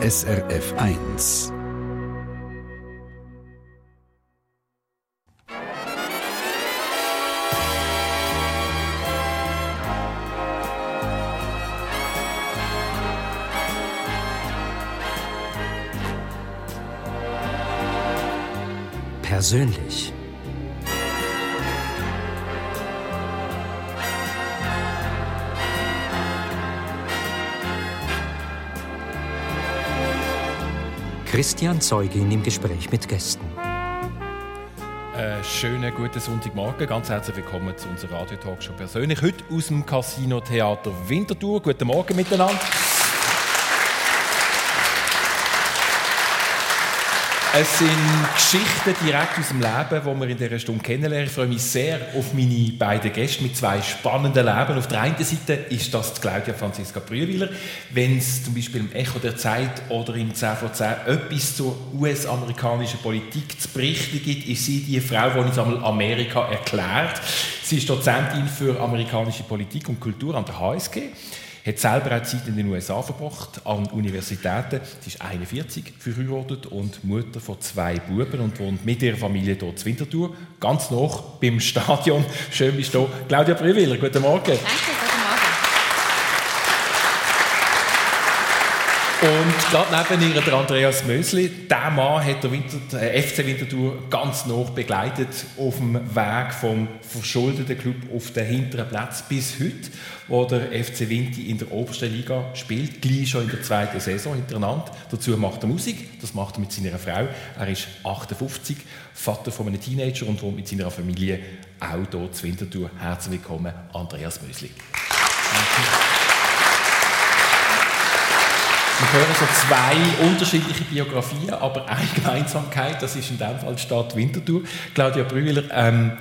SRF 1. Persönlich. Christian Zeugin im Gespräch mit Gästen. Äh, schönen guten Sonntagmorgen, ganz herzlich willkommen zu unserer Radio-Talkshow persönlich. Heute aus dem Casino Theater Winterthur. Guten Morgen miteinander. Es sind Geschichten direkt aus dem Leben, die wir in dieser Stunde kennenlernen. Ich freue mich sehr auf meine beiden Gäste mit zwei spannenden Leben. Auf der einen Seite ist das die Claudia Franziska Brühwiler. Wenn es zum Beispiel im Echo der Zeit oder im 10 vor 10 etwas zur US-amerikanischen Politik zu berichten gibt, ist sie die Frau, die uns einmal Amerika erklärt. Sie ist Dozentin für amerikanische Politik und Kultur an der HSG hat selber auch Zeit in den USA verbracht, an Universitäten. Sie ist 41, verheiratet und Mutter von zwei Buben und wohnt mit ihrer Familie dort in Winterthur, ganz noch beim Stadion. Schön bist du da. Claudia Brühwiller, guten Morgen. Danke, guten Morgen. Und gerade neben ihr der Andreas Mösli. Der Mann hat der Winter, äh, FC Winterthur ganz noch begleitet auf dem Weg vom verschuldeten Club auf den hinteren Platz bis heute, wo der FC Winti in der obersten Liga spielt, gleich schon in der zweiten Saison hintereinander. Dazu macht er Musik, das macht er mit seiner Frau. Er ist 58, Vater von einem Teenager und wohnt mit seiner Familie auch hier zu Winterthur. Herzlich willkommen, Andreas Mösli. Wir hören so zwei unterschiedliche Biografien, aber eine Gemeinsamkeit, das ist in dem Fall die Stadt Winterthur. Claudia Brühler, ähm,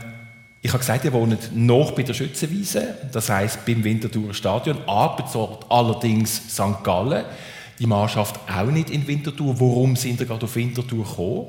ich habe gesagt, ihr wohnt noch bei der Schützenwiese, das heißt beim Winterthurer Stadion, arbeitet allerdings St. Gallen. Die Mannschaft auch nicht in Winterthur. Warum sind ihr gerade auf Winterthur gekommen?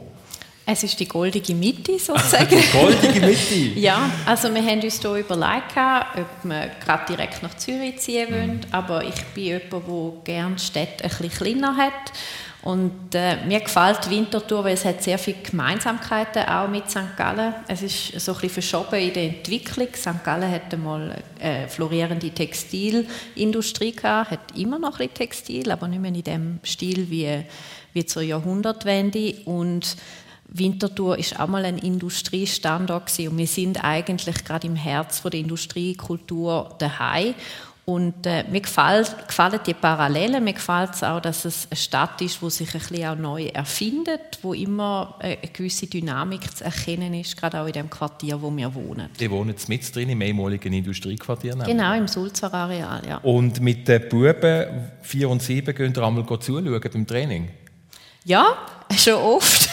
Es ist die goldige Mitte sozusagen. die goldige Mitte? ja, also wir haben uns hier überlegt, ob wir gerade direkt nach Zürich ziehen wollen, mhm. aber ich bin jemand, der gerne die Städte ein bisschen kleiner hat und äh, mir gefällt Winterthur, weil es hat sehr viele Gemeinsamkeiten auch mit St. Gallen. Es ist so ein bisschen verschoben in der Entwicklung. St. Gallen hatte mal eine florierende Textilindustrie gehabt, hat immer noch ein bisschen Textil, aber nicht mehr in dem Stil wie, wie zur Jahrhundertwende und Winterthur ist auch mal ein Industriestandort gewesen und wir sind eigentlich gerade im Herz der Industriekultur daheim. Und äh, mir gefallen, gefallen die Parallelen, mir gefällt es auch, dass es eine Stadt ist, die sich ein bisschen auch neu erfindet, wo immer eine gewisse Dynamik zu erkennen ist, gerade auch in dem Quartier, wo wir wohnen. Die wohnen mit drin, im ehemaligen Industriequartier? Genau, im Sulzer Areal, ja. Und mit den Buben 4 und 7 gehen ihr einmal zuschauen beim Training? Ja, schon oft.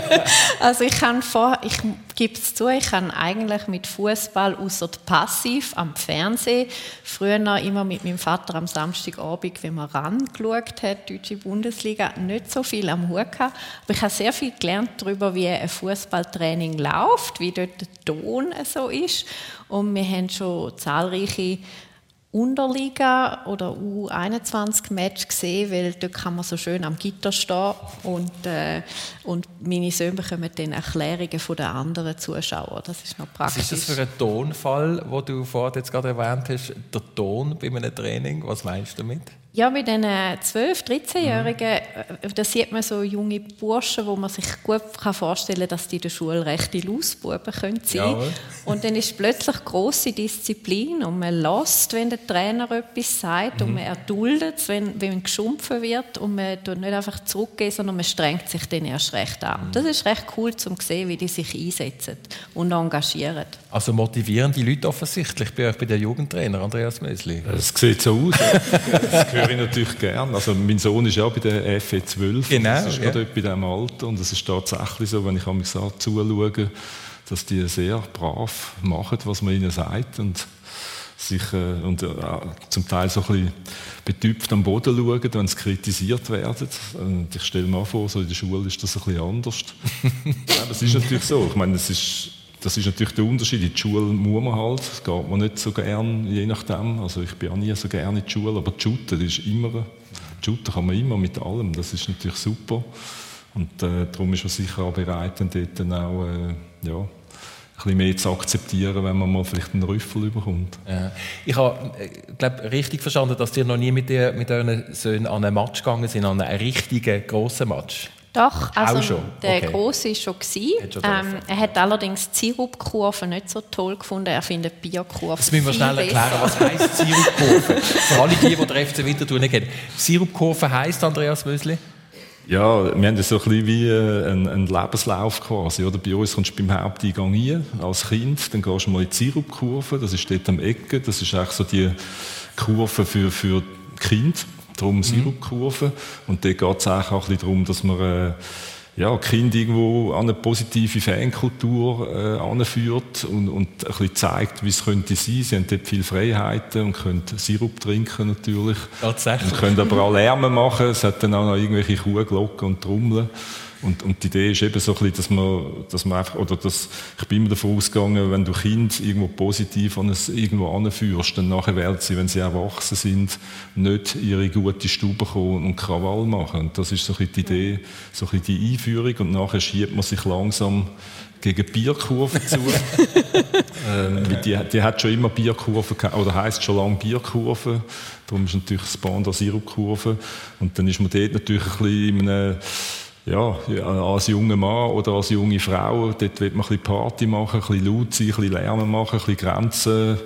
also ich kann vor, ich gebe es zu, ich kann eigentlich mit Fußball außer passiv am Fernsehen früher noch immer mit meinem Vater am Samstagabend, wenn man rangeschaut hat, deutsche Bundesliga, nicht so viel am Hut gehabt. Aber ich habe sehr viel gelernt darüber, wie ein Fußballtraining läuft, wie dort der Ton so ist. Und wir haben schon zahlreiche Unterliga oder U21-Match gesehen, weil dort kann man so schön am Gitter stehen und, äh, und meine Söhne bekommen dann Erklärungen von den anderen Zuschauern. Das ist noch praktisch. Was ist das für ein Tonfall, den du vorhin jetzt gerade erwähnt hast, der Ton bei einem Training? Was meinst du damit? Ja, mit diesen 12-, 13-Jährigen, äh, da sieht man so junge Burschen, wo man sich gut vorstellen kann, dass die in der Schule rechte Lausbuben können sein können. Und dann ist plötzlich grosse Disziplin und man lässt, wenn der Trainer etwas sagt mhm. und man erduldet es, wenn, wenn geschumpfen wird und man tut nicht einfach zurückgehen, sondern man strengt sich dann erst recht an. Mhm. Das ist recht cool, um zu sehen, wie die sich einsetzen und engagieren. Also motivieren die Leute offensichtlich bei euch bei der Jugendtrainer, Andreas Mösli? Es sieht so aus. höre ich natürlich gern. Also mein Sohn ist ja bei der FE 12. Genau. Das ist ja. gerade bei diesem Alter. Und es ist tatsächlich so, wenn ich mich so zuschaue, dass die sehr brav machen, was man ihnen sagt. Und sich äh, und äh, zum Teil so ein bisschen betüpft am Boden schauen, wenn sie kritisiert werden. Und ich stelle mir vor, so in der Schule ist das ein bisschen anders. ja, das ist natürlich so. Ich meine, es ist das ist natürlich der Unterschied. In die Schule muss man halt, das geht man nicht so gern, je nachdem. Also ich bin auch nie so gerne in die Schule, aber Shooter, ist immer, die Shooter kann man immer mit allem, das ist natürlich super. Und äh, darum ist man sicher auch bereit, dann dort dann auch, äh, ja, ein bisschen mehr zu akzeptieren, wenn man mal vielleicht einen Rüffel bekommt. Ja. Ich habe äh, glaub, richtig verstanden, dass ihr noch nie mit, ihr, mit euren Söhnen an einen Match gegangen sind, an einen richtigen, grossen Match. Doch, also Auch schon? der Okay. Grosse war schon. Gewesen. Hat schon Ähm, er hat allerdings die Sirupkurve nicht so toll gefunden. Er findet Bierkurve Jetzt müssen wir schnell erklären, besser. was heisst Sirupkurve. Für alle die, die den FC Winterthur nicht kennen. Sirupkurve heisst, Andreas Mösli? Ja, wir haben das so ein bisschen wie äh, einen, Lebenslauf quasi. Oder? Bei uns kommst du beim Haupteingang rein, als Kind, dann gehst du mal in die Sirupkurve, das ist dort am Ecke, das ist eigentlich so die Kurve für, für die Kinder, darum Sirupkurve. Und dort geht es auch ein bisschen darum, dass man äh, ja, Kinder irgendwo an eine positive Fankultur äh, anführt und, und ein bisschen zeigt, wie es könnte sein. Sie haben dort viele Freiheiten und können Sirup trinken natürlich. Tatsächlich. Und können aber auch Lärme machen. Es hat dann auch noch irgendwelche Kuhglocken und Trommeln. Und, und die Idee ist eben so ein bisschen, dass man, dass man einfach, oder dass, ich bin immer davon ausgegangen, wenn du Kind irgendwo positiv an es irgendwo anführst, dann nachher werden sie, wenn sie erwachsen sind, nicht ihre gute Stube kommen und Krawall machen. Und das ist so ein bisschen die Idee, so ein bisschen die Einführung. Und nachher schiebt man sich langsam gegen Bierkurve zu. ähm, die, die hat schon immer Bierkurve gehabt, oder heisst schon lange Bierkurve. Darum ist natürlich das Band der Sirupkurve. Und dann ist man dort natürlich ein bisschen in einem, ja, als junger Mann oder als junge Frau, dort will man ein bisschen Party machen, ein bisschen laut sein, ein bisschen Lärm machen, ein bisschen Grenzen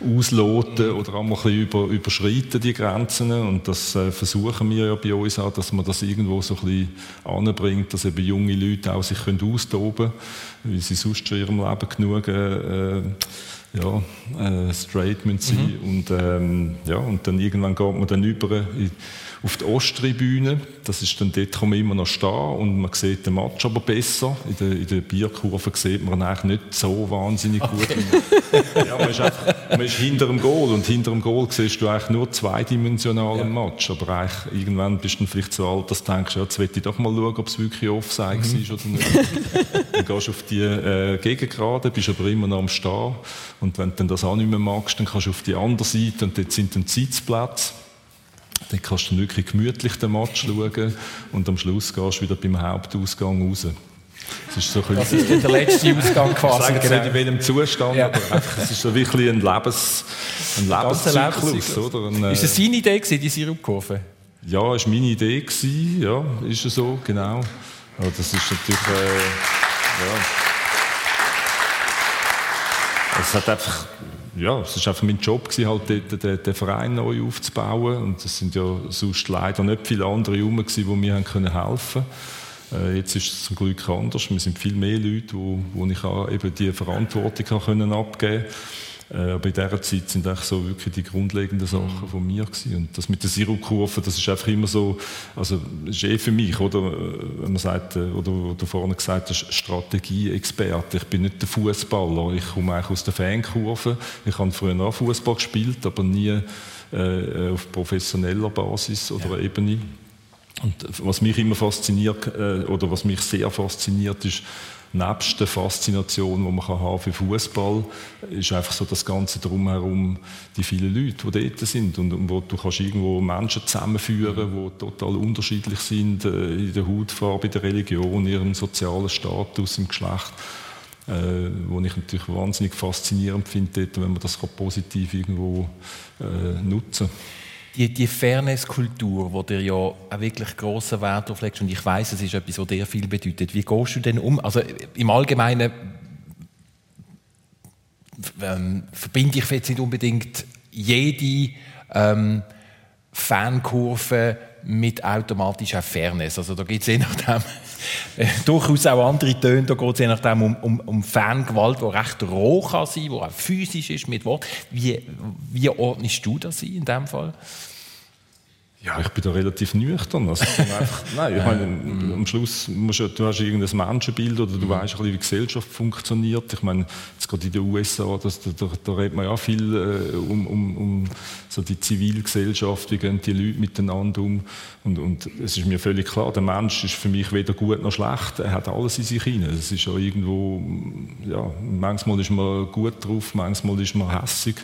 ausloten oder auch mal ein bisschen über, überschreiten, die Grenzen. Und das äh, versuchen wir ja bei uns auch, dass man das irgendwo so ein bisschen anbringt, dass eben junge Leute auch sich können austoben können, weil sie sonst in ihrem Leben genug äh, ja, äh, straight müssen sein und, ähm, ja, und dann irgendwann geht man dann über in, auf die Osttribüne. Das ist dann dort kann man immer noch stehen und man sieht den Match aber besser. In der, in der Bierkurve sieht man ihn eigentlich nicht so wahnsinnig gut. ja, man, ist einfach, man ist hinter dem Goal und hinter dem Goal siehst du eigentlich nur zweidimensionalen Match. Aber eigentlich, irgendwann bist du vielleicht so alt, dass du denkst, ja, jetzt will ich doch mal schauen, ob es wirklich Offside war oder nicht. dann gehst du auf die äh, Gegengerade, bist aber immer noch am Stehen. Und wenn du das auch nicht mehr magst, dann kannst du auf die andere Seite und dort sind dann Sitzplätze. Dann kannst du wirklich gemütlich den Match schauen und am Schluss gehst du wieder beim Hauptausgang raus. Das ist so ein Das bisschen, ist der letzte Ausgang ich quasi. sage jetzt genau. nicht in welchem Zustand, Ja. aber es ist so wirklich ein, Lebens, ein Lebenszyklus. Lebenszyklus. Oder? Ein, äh, Ist es seine Idee, gewesen, die Sirupkurve? ja, das war meine Idee. Gewesen. Ja, ist es so, genau. Aber das ist natürlich... Äh, ja. Es hat einfach... Ja, es ist einfach mein Job gewesen, halt den, den Verein neu aufzubauen. Und es sind ja sonst leider nicht viele andere herum die mir haben können helfen äh, Jetzt ist es zum Glück anders. Wir sind viel mehr Leute, wo, wo ich auch eben die Verantwortung können abgeben äh, aber in dieser Zeit sind eigentlich so wirklich die grundlegenden Sachen von mir gewesen. Und das mit der Sirupkurve, das ist einfach immer so, also ist eh für mich, oder? Äh, Wenn man sagt, äh, oder du vorhin gesagt hast, Strategieexperte. Ich bin nicht der Fußballer. Ich komme eigentlich aus der Fankurve. Ich habe früher auch Fußball gespielt, aber nie äh, auf professioneller Basis oder Ebene. Und was mich immer fasziniert, äh, oder was mich sehr fasziniert, ist, nebst der Faszination, die man haben für Fußball, ist einfach so das Ganze drumherum, die vielen Leute, die dort sind und, und wo du kannst irgendwo Menschen zusammenführen, die total unterschiedlich sind äh, in der Hautfarbe, in der Religion, in ihrem sozialen Status, im Geschlecht. Äh, wo ich natürlich wahnsinnig faszinierend finde, dort, wenn man das positiv irgendwo äh, nutzen kann. Die, die Fairness-Kultur, wo dir ja auch wirklich grossen Wert drauf legst, und ich weiß, es ist etwas, was dir viel bedeutet. Wie gehst du denn um? Also im Allgemeinen ähm, verbinde ich jetzt nicht unbedingt jede ähm, Fankurve mit automatischer Fairness. Also da geht es je nachdem durchaus auch andere Töne. Da geht es je nachdem um, um, um Fangewalt, die recht roh kann sein, die auch physisch ist mit Wort. Wie, wie ordnest du das in dem Fall? Ja, ich bin da relativ nüchtern. Also einfach, nein, ich meine, am Schluss musst du, du hast irgendein Menschenbild oder du weißt ein bisschen, wie die Gesellschaft funktioniert. Ich meine, jetzt gerade in den USA, das, da, da, da redet man ja viel äh, um, um, um so die Zivilgesellschaft, wie gehen die Leute miteinander um. Und, und es ist mir völlig klar, der Mensch ist für mich weder gut noch schlecht. Er hat alles in sich hinein. Es ist ja irgendwo, ja, manchmal ist man gut drauf, manchmal ist man hässig.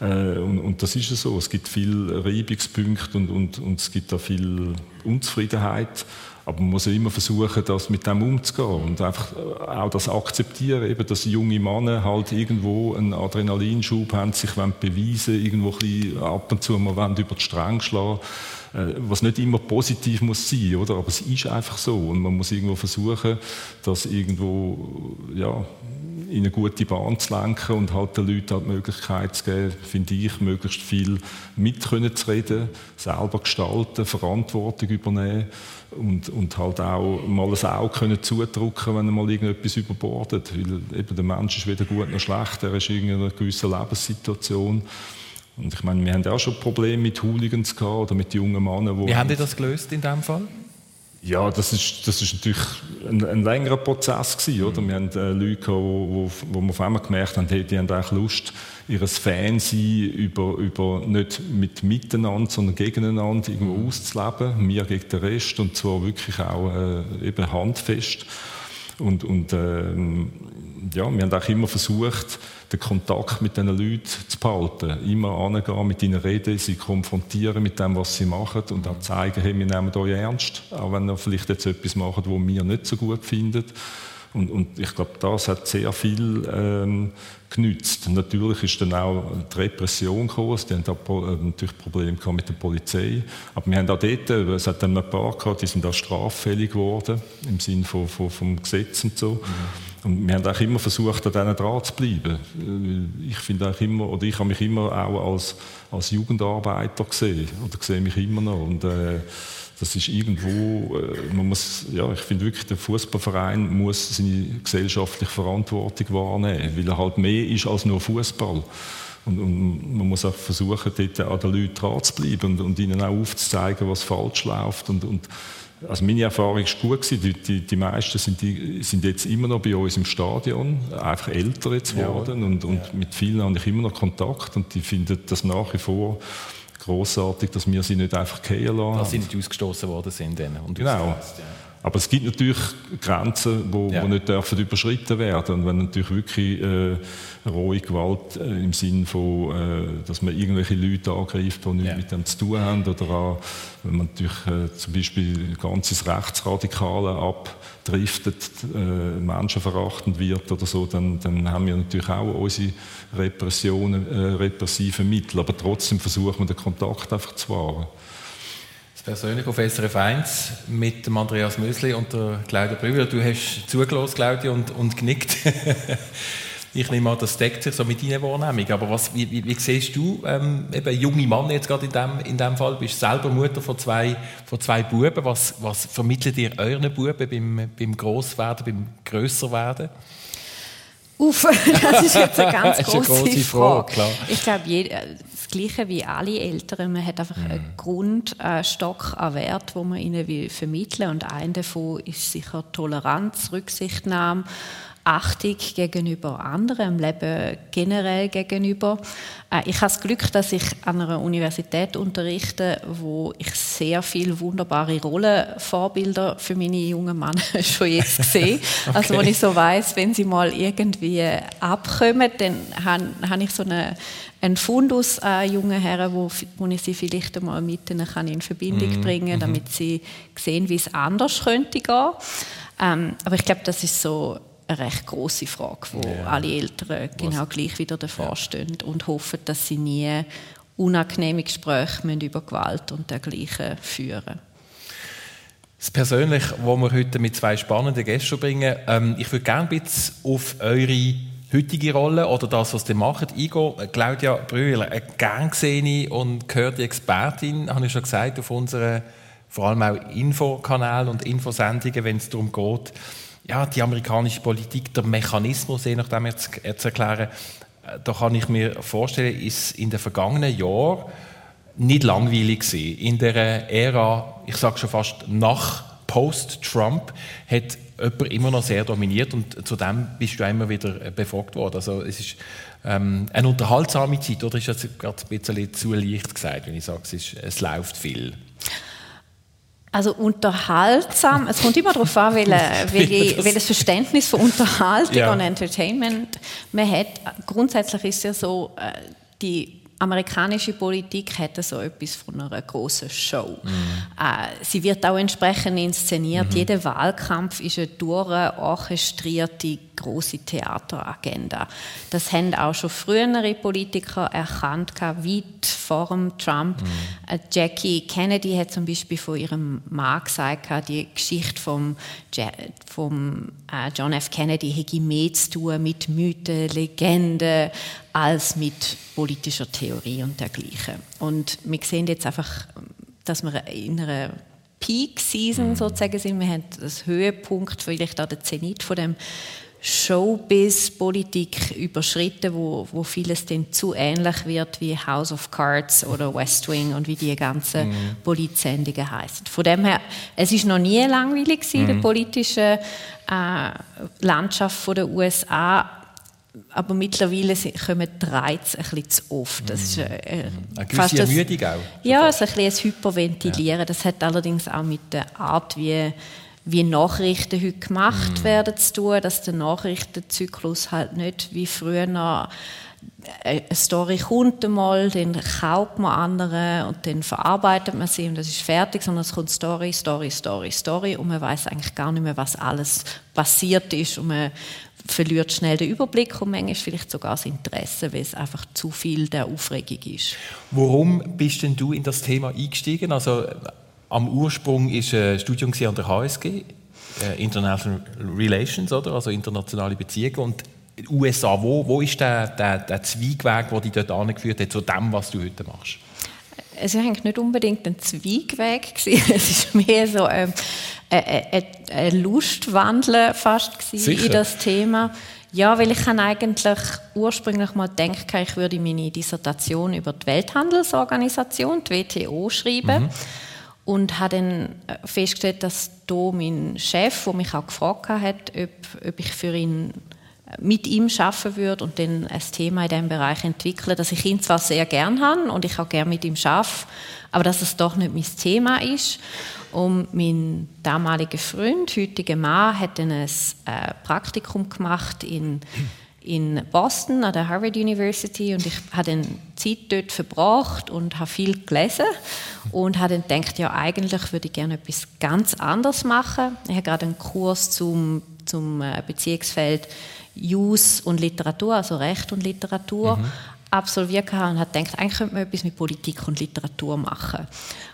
Äh, und, und, das ist ja so. Es gibt viele Reibungspunkte und, und, und es gibt da viel Unzufriedenheit. Aber man muss ja immer versuchen, das mit dem umzugehen und einfach äh, auch das akzeptieren, eben, dass junge Männer halt irgendwo einen Adrenalinschub haben, sich beweisen irgendwo ein ab und zu mal über die Stränge schlagen äh, was nicht immer positiv muss sein, oder? Aber es ist einfach so und man muss irgendwo versuchen, das irgendwo ja in eine gute Bahn zu lenken und halt den Leuten halt die Möglichkeit zu geben, finde ich, möglichst viel mit können zu reden, selber gestalten, Verantwortung übernehmen und, und halt auch mal ein Auge können zudrücken, wenn er mal irgendetwas überbordet. Weil eben der Mensch ist weder gut noch schlecht, er ist in einer gewissen Lebenssituation. Und ich meine, wir haben auch schon Probleme mit Hooligans gehabt oder mit jungen Männern. Wie haben die das gelöst in diesem Fall? Ja, das ist, das ist natürlich ein, ein längerer Prozess gewesen, oder? Wir haben äh, Leute gehabt, wo, wo, wo wir auf einmal gemerkt haben, hey, die haben eigentlich Lust, ihr Fansein über, über nicht mit miteinander, sondern gegeneinander irgendwo mhm. auszuleben, mir gegen den Rest, und zwar wirklich auch äh, eben handfest. Und, und ähm, ja, wir haben auch immer versucht, den Kontakt mit diesen Leuten zu behalten. Immer angehen, mit ihnen reden, sie konfrontieren mit dem, was sie machen und auch zeigen, hey, wir nehmen euch ernst, auch wenn ihr vielleicht jetzt etwas macht, was wir nicht so gut finden. Und, und ich glaube, das hat sehr viel ähm, genützt. Natürlich ist dann auch die Repression gekommen, die haben da äh, natürlich Probleme gehabt mit der Polizei. Aber wir haben auch dort, äh, es hat dann ein paar gehabt, die sind auch straffällig geworden, im Sinne von, von, vom Gesetz und so. Mhm. Und wir haben auch immer versucht, an denen dran zu bleiben. Ich finde auch immer, oder ich habe mich immer auch als, als Jugendarbeiter gesehen, oder sehe mich immer noch. Und, äh, das ist irgendwo, äh, man muss, ja, ich finde wirklich, der Fußballverein muss seine gesellschaftliche Verantwortung wahrnehmen, weil er halt mehr ist als nur Fußball. Und, und, man muss auch versuchen, dort an den Leuten dran zu bleiben und, und ihnen auch aufzuzeigen, was falsch läuft. Und, und also meine Erfahrung ist gut gewesen. Die, die, die meisten sind, die, sind, jetzt immer noch bei uns im Stadion, einfach älter jetzt geworden ja. und, und ja. mit vielen habe ich immer noch Kontakt und die finden das nach wie vor großartig, dass wir sie nicht einfach gehen lassen. Dass sie nicht ausgestoßen worden sind. Und genau. Aber es gibt natürlich Grenzen, die ja. nicht dürfen überschritten werden. Und wenn natürlich wirklich äh, rohe Gewalt äh, im Sinn von, äh, dass man irgendwelche Leute angreift, die nichts ja. mit dem zu tun haben, oder auch, wenn man natürlich äh, zum Beispiel ganz ins Rechtsradikale abdriftet, äh, menschenverachtend wird oder so, dann, dann haben wir natürlich auch unsere Repressionen, äh, repressiven Mittel. Aber trotzdem versuchen wir den Kontakt einfach zu wahren. Persönlich auf SRF 1 mit dem Andreas Mösli und der Claudia Brüder. Du hast zugelassen, Claudia, und, und genickt. ich nehme an, das deckt sich so mit deiner Wahrnehmung. Aber was, wie, wie, wie siehst du, ähm, eben junge Mann jetzt gerade in dem, in dem Fall, bist selber Mutter von zwei, von zwei Buben. Was, was vermittelt ihr euren Buben beim, beim Grosswerden, beim Grösserwerden? Uff, das ist jetzt eine ganz große, eine große Frage. Frage ich glaube, Gleiche wie alle Eltern, man hat einfach mhm. einen Grundstock an Wert, wo man ihnen will vermitteln und ein davon ist sicher Toleranz, Rücksichtnahme Achtung gegenüber anderen, im Leben generell gegenüber. Äh, ich habe das Glück, dass ich an einer Universität unterrichte, wo ich sehr viele wunderbare Rollenvorbilder für meine jungen Männer schon jetzt sehe. okay. Also wenn ich so weiß, wenn sie mal irgendwie abkommen, dann habe ich so eine ein Fundus an jungen Herren, wo, wo ich sie vielleicht einmal mit ihnen kann in Verbindung mm, bringen kann, mhm. damit sie sehen, wie es anders könnte gehen. Ähm, aber ich glaube, das ist so eine recht große Frage, wo ja. alle Eltern genau Was? gleich wieder davor ja. stehen und hoffen, dass sie nie unangenehme Gespräche über Gewalt und dergleichen führen. Das Persönliche, was wir heute mit zwei spannenden Gästen bringen, ähm, ich würde gerne ein bisschen auf eure heutige Rolle oder das, was ihr macht, eingehen. Claudia Brühl, eine gern gesehene und gehörte Expertin, habe ich schon gesagt, auf unseren vor allem auch Infokanälen und Infosendungen, wenn es darum geht, ja, die amerikanische Politik, der Mechanismus, je nachdem jetzt, zu erklären, äh, da kann ich mir vorstellen, ist in den vergangenen Jahren nicht langweilig gewesen. In der Ära, ich sage schon fast nach Post-Trump, hat jemand immer noch sehr dominiert und zu dem bist du immer wieder befragt worden. Also es ist ähm, eine unterhaltsame Zeit, oder ist das gerade ein bisschen zu leicht gesagt, wenn ich sage, es, ist, es läuft viel? Also unterhaltsam, es kommt immer darauf an, welche, welche, welches Verständnis von Unterhaltung ja. und Entertainment man hat. Grundsätzlich ist es ja so, äh, die amerikanische Politik hätte so etwas von einer großen Show. Mhm. Äh, sie wird auch entsprechend inszeniert. Mhm. Jeder Wahlkampf ist eine durchorchestrierte große Theateragenda. Das haben auch schon frühere Politiker erkannt, weit vor dem Trump. Mhm. Äh, Jackie Kennedy hat zum Beispiel von ihrem Mann gesagt, die Geschichte vom, vom äh, John F. Kennedy hätte mehr zu tun mit Mythen, Legenden als mit politischer Theorie und dergleichen. Und wir sehen jetzt einfach, dass wir in einer Peak Season mhm. sozusagen sind. Wir haben das Höhepunkt, vielleicht auch der Zenit von dem Showbiz-Politik überschritten, wo, wo vieles dann zu ähnlich wird wie House of Cards oder West Wing und wie die ganzen mhm. Politsendungen heißen. Von dem her, es ist noch nie langweilig gewesen, mhm. die politische äh, Landschaft der USA aber mittlerweile kommen die Reize ein bisschen zu oft. Das ist, äh, äh Eine gewisse Ermüdung auch. Ja, es ist ein, ein Hyperventilieren. Ja. Das hat allerdings auch mit der Art, wie wie Nachrichten heute gemacht mm. werden zu tun, dass der Nachrichtenzyklus halt nicht wie früher noch eine Story kommt einmal, dann kauft man andere und dann verarbeitet man sie und das ist fertig, sondern es kommt Story, Story, Story, Story und man weiß eigentlich gar nicht mehr, was alles passiert ist und man verliert schnell den Überblick und manchmal vielleicht sogar das Interesse, weil es einfach zu viel der Aufregung ist. Warum bist denn du in das Thema eingestiegen? Also am Ursprung ist ein Studium an der HSG, äh, International Relations, oder? also internationale Beziehungen. Und in den USA, wo, wo ist der, der, der Zweigweg, der dich dort angeführt hat, zu dem, was du heute machst? Es war eigentlich nicht unbedingt ein Zweigweg. Es war mehr so ähm, ein, ein, ein Lustwandeln fast in das Thema. Ja, weil ich eigentlich ursprünglich mal gedacht, ich würde meine Dissertation über die Welthandelsorganisation, die WTO, schreiben. Mhm und habe dann äh, festgestellt, dass da mein Chef, der mich auch gefragt hat, ob, ob ich für ihn äh, mit ihm arbeiten würde und dann ein Thema in diesem Bereich entwickeln, dass ich ihn zwar sehr gern habe und ich auch gerne mit ihm arbeite, aber dass es doch nicht mein Thema ist. Und mein damaliger Freund, heutiger Mann, hat dann ein äh, Praktikum gemacht in in Boston an der Harvard University und ich habe dann Zeit dort verbracht und habe viel gelesen und habe dann gedacht, ja eigentlich würde ich gerne etwas ganz anderes machen. Ich habe gerade einen Kurs zum, zum äh, Beziehungsfeld Jus und Literatur, also Recht und Literatur, mhm. absolviert und habe gedacht, eigentlich könnte man etwas mit Politik und Literatur machen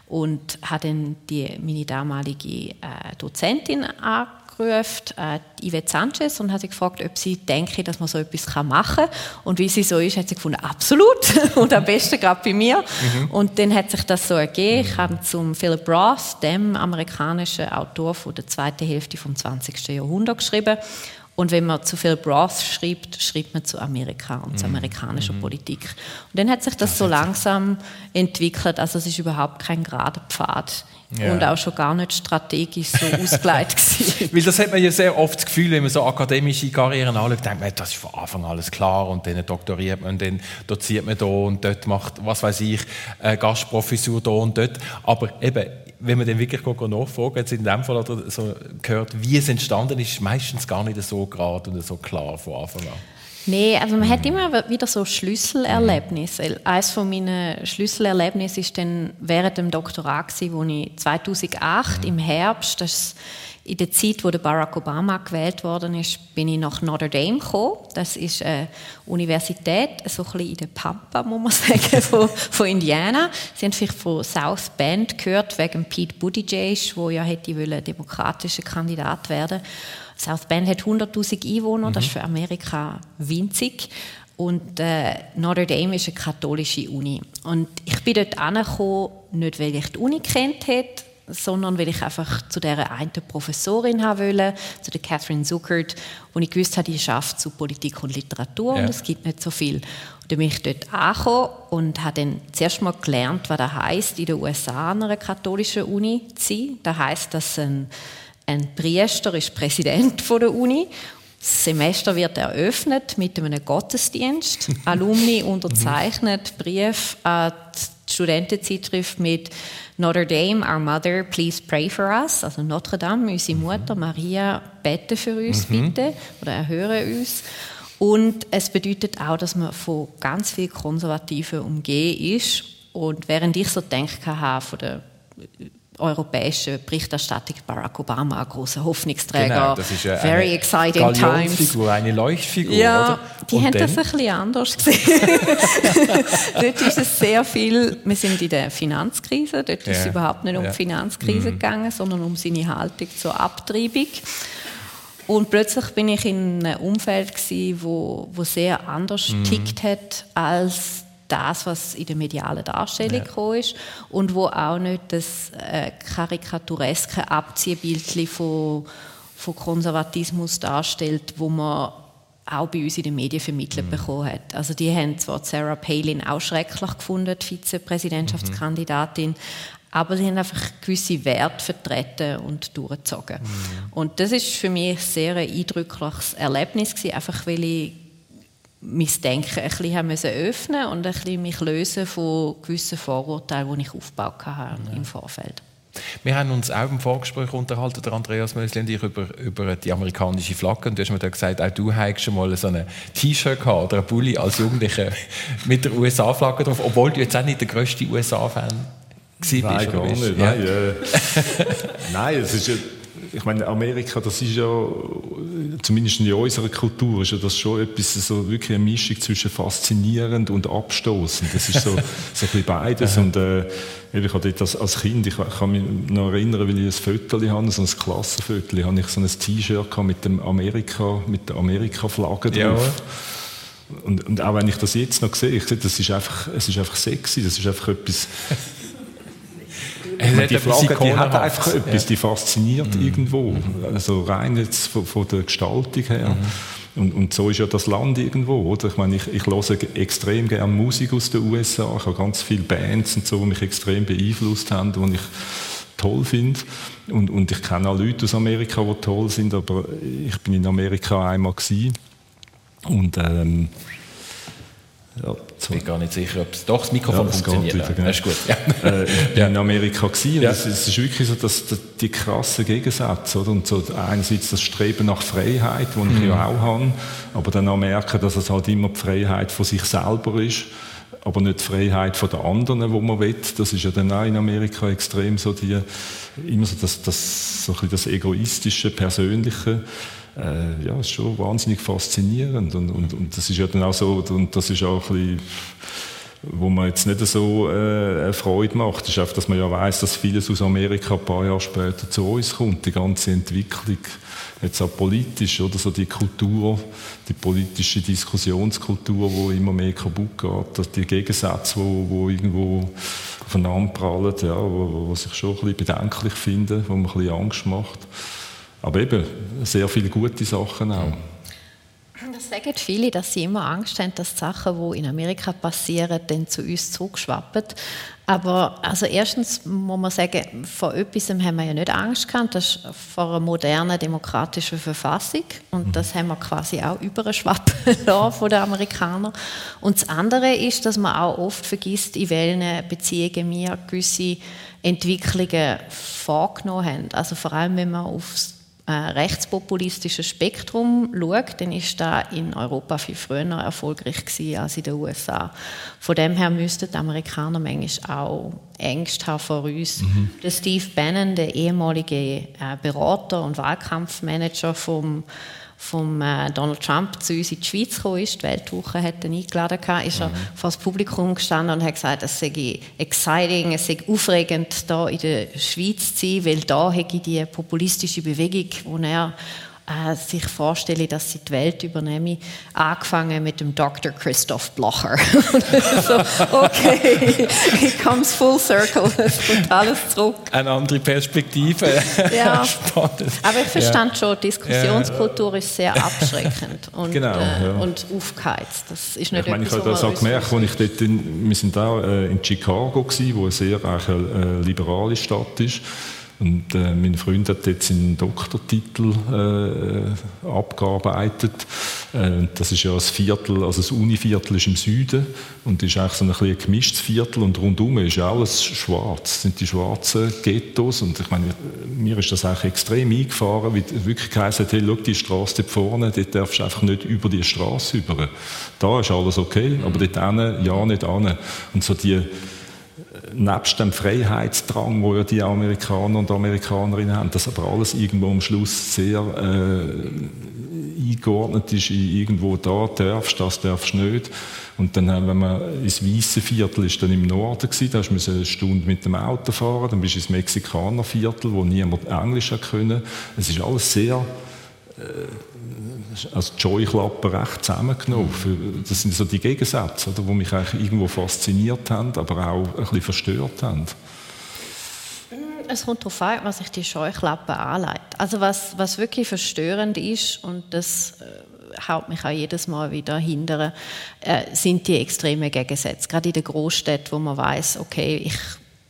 und habe dann die, meine damalige äh, Dozentin angerufen angerufen, äh, Yvette Sanchez, und hat sie gefragt, ob sie denke, dass man so etwas machen kann. Und wie sie so ist, hat sie gefunden, absolut. und am besten gerade bei mir. Mhm. Und dann hat sich das so ergeben. Ich habe zum Philip Roth, dem amerikanischen Autor von der zweiten Hälfte des 20. Jahrhunderts, geschrieben. Und wenn man zu Philip Roth schreibt, schreibt man zu Amerika und zu mhm. amerikanischer mhm. Politik. Und dann hat sich das so langsam entwickelt. Also es ist überhaupt kein gerader Pfad ja. und auch schon gar nicht strategisch so ausgelegt Weil das hat man ja sehr oft das Gefühl, wenn man so akademische Karrieren anschaut, denkt man, das ist von Anfang an alles klar und dann doktoriert man und dann doziert man da und dort macht, was weiß ich, eine Gastprofessur da und dort. Aber eben, wenn man dann wirklich nachfragt, jetzt in dem Fall oder so gehört, wie es entstanden ist, meistens gar nicht so gerade und so klar von Anfang an. Nein, also man hat immer wieder so Schlüsselerlebnisse. Eines von meinen Schlüsselerlebnissen ist dann während dem Doktorat, wo ich 2008 im Herbst, das in der Zeit, wo der Barack Obama gewählt worden ist, bin ich nach Notre Dame gekommen. Das ist eine Universität, so ein bisschen in der Pampa, muss man sagen, von, von Indiana. Sie haben vielleicht von South Bend gehört, wegen Pete Buttigieg, wo ja hätte wollen, demokratischer Kandidat werden South Bend hat 100.000 Einwohner, mhm. das ist für Amerika winzig. Und äh, Notre Dame ist eine katholische Uni. Und ich bin dort angekommen, nicht weil ich die Uni kennt hätte, sondern weil ich einfach zu der einen Professorin haben wollte, zu der Catherine Zuckert, und ich gewusst habe, die schafft zu Politik und Literatur ja. und es gibt nicht so viel. dann bin ich dort angekommen und habe dann zuerst mal gelernt, was das heisst, in den USA an einer katholischen Uni zu sein. Das heisst, dass ein, ein Priester ist Präsident von der Uni das Semester wird eröffnet mit einem Gottesdienst. Alumni unterzeichnet Brief an die Studentenzeitschrift mit Notre Dame, our mother, please pray for us. Also Notre Dame, unsere Mutter, Maria, bete für uns mhm. bitte oder erhöre uns. Und es bedeutet auch, dass man von ganz vielen Konservativen umgeben ist. Und während ich so denke, von der europäischen Berichterstattung Barack Obama, ein großer Hoffnungsträger, genau, das ist eine, very exciting times. eine Leuchtfigur, ja, oder? Die haben dann? das ein bisschen anders gesehen. dort ist es sehr viel, wir sind in der Finanzkrise, dort ja. ist es überhaupt nicht um ja. die Finanzkrise mhm. gegangen, sondern um seine Haltung zur Abtreibung. Und plötzlich bin ich in einem Umfeld gewesen, wo, wo sehr anders mhm. tickt hat als das, was in der medialen Darstellung ja. ist und wo auch nicht das äh, karikatureske Abziehbild von, von Konservatismus darstellt, wo man auch bei uns in den Medien vermittelt mhm. bekommen hat. Also die haben zwar Sarah Palin auch schrecklich gefunden, die Vizepräsidentschaftskandidatin, mhm. aber sie haben einfach gewisse Werte vertreten und durchgezogen. Mhm. Und das ist für mich sehr ein eindrückliches Erlebnis gewesen, einfach weil ich mein Denken ein bisschen haben müssen öffnen und ein bisschen mich lösen von gewissen Vorurteilen, die ich aufgebaut habe ja. im Vorfeld. Wir haben uns auch im Vorgespräch unterhalten, der Andreas Mösli und ich, über, über die amerikanische Flagge. Und du hast mir da gesagt, auch du hast schon mal so ein T-Shirt gehabt oder ein Bulli als Jugendlicher mit der USA-Flagge drauf, obwohl du jetzt auch nicht der grösste USA-Fan warst. Nein, gar nicht. Ja. Nein, äh, Nein, es ist ich meine, Amerika, das ist ja, zumindest in unserer Kultur, ist ja das schon etwas, so wirklich eine Mischung zwischen faszinierend und abstoßend. Das ist so, so ein bisschen beides. und, äh, ich habe dort als, als Kind, ich kann mich noch erinnern, weil ich ein Foto habe, so ein Klassenfoto, habe ich so ein T-Shirt mit dem Amerika, mit der Amerika-Flagge drauf. Ja. Und, und, auch wenn ich das jetzt noch sehe, ich sehe, das ist einfach, es ist einfach sexy, das ist einfach etwas, meine, die Flagge, die hat einfach etwas, ja. die fasziniert mhm. irgendwo. Also rein jetzt von, von der Gestaltung her. Mhm. Und, und, so ist ja das Land irgendwo, oder? Ich meine, ich, ich höre extrem gerne Musik aus den USA. Ich habe ganz viele Bands und so, die mich extrem beeinflusst haben, die ich toll finde. Und, und ich kenne auch Leute aus Amerika, die toll sind, aber ich bin in Amerika einmal gewesen. Und ähm, ja, ich bin gar nicht sicher, ob es doch das Mikrofon ja, funktioniert. Wieder, genau. Das ist gut. Ja. Äh, ich bin ja. in Amerika gewesen, ja. es, ist wirklich so, dass die krassen Gegensätze, oder? Und so einerseits das Streben nach Freiheit, das mhm. ich ja auch habe, aber dann auch merken, dass es halt immer die Freiheit von sich selber ist, aber nicht die Freiheit von den anderen, wo man will. Das ist ja dann auch in Amerika extrem so die, immer so das, das, so ein bisschen das egoistische, persönliche äh, ja, ist schon wahnsinnig faszinierend. Und, und, und das ist ja dann auch so, und das ist auch ein bisschen, wo man jetzt nicht so äh, Freude macht, ist einfach, dass man ja weiß, dass vieles aus Amerika ein paar Jahre später zu uns kommt, die ganze Entwicklung, jetzt auch politisch, oder so die Kultur, die politische Diskussionskultur, wo immer mehr kaputt geht, die Gegensätze, wo, wo irgendwo aufeinander prallen, ja, wo, wo sich schon ein bisschen bedenklich finden, wo man ein bisschen Angst macht. Aber eben, sehr viele gute Sachen auch. Das sagen viele, dass sie immer Angst haben, dass die Sachen, die in Amerika passieren, dann zu uns zurückschwappen. Aber also erstens muss man sagen, vor etwas haben wir ja nicht Angst gehabt, das ist vor einer modernen demokratischen Verfassung und mhm. das haben wir quasi auch überschwappen lassen von den Amerikanern. Und das andere ist, dass man auch oft vergisst, in welchen Beziehungen wir gewisse Entwicklungen vorgenommen haben. Also vor allem, wenn man aufs äh, rechtspopulistische Spektrum schaut, dann ist da in Europa viel früher erfolgreich gewesen als in den USA. Von dem her müssten die Amerikaner manchmal auch Ängste haben vor uns. Mhm. Der Steve Bannon, der ehemalige äh, Berater und Wahlkampfmanager vom vom äh, Donald Trump zu uns in die Schweiz gekommen ist, die Weltwoche hat ihn eingeladen, gehabt, ist mhm. er vor das Publikum gestanden und hat gesagt, es sei exciting, es sei aufregend, da in der Schweiz zu sein, weil da hätte die populistische Bewegung, die er äh, sich vorstelle, dass sie die Welt übernehme, angefangen mit dem Dr. Christoph Blocher. so, okay, it comes full circle, es kommt alles zurück. Eine andere Perspektive. Ja. Spannend. Aber ich verstand ja. schon, Diskussionskultur ja. ist sehr abschreckend und, genau, äh, ja. und aufgeheizt. Das ist nicht ich meine, ich habe das auch gemerkt, als ich dort in, wir sind da äh, in Chicago gewesen, wo eine sehr eine, liberale Stadt ist. Und äh, mein Freund hat jetzt seinen Doktortitel äh, abgearbeitet. Äh, das ist ja das Viertel, also das Univiertel ist im Süden und ist eigentlich so ein, ein gemischtes Viertel und rundum ist alles schwarz. Das sind die schwarzen Ghettos und ich meine, mir ist das eigentlich extrem eingefahren, wie wirklich geheißen hat, hey, schau, die Straße dort vorne, dort darfst du einfach nicht über die Straße über. Da ist alles okay, aber dort hinten, ja, nicht an. Und so die nebst dem Freiheitsdrang, wo ja die Amerikaner und Amerikanerinnen haben, das aber alles irgendwo am Schluss sehr äh, eingeordnet ist, irgendwo da darfst, das darfst nicht. Und dann, wenn man ins weiße Viertel ist, dann im Norden gewesen, da musst du eine Stunde mit dem Auto fahren, dann bist du ins Mexikanerviertel, wo niemand Englisch können. Es ist alles sehr äh, als Joy-Klappe recht zusammengenommen. Das sind so die Gegensätze, die mich eigentlich irgendwo fasziniert haben, aber auch ein bisschen verstört haben. Es kommt darauf an, was sich die Scheuklappe anleitet. Also was, was wirklich verstörend ist, und das äh, haut mich auch jedes Mal wieder hindern, äh, sind die extremen Gegensätze. Gerade in den Großstädten, wo man weiß, okay, ich,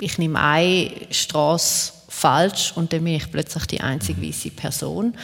ich nehme eine Straße falsch und dann bin ich plötzlich die einzige weiße Person.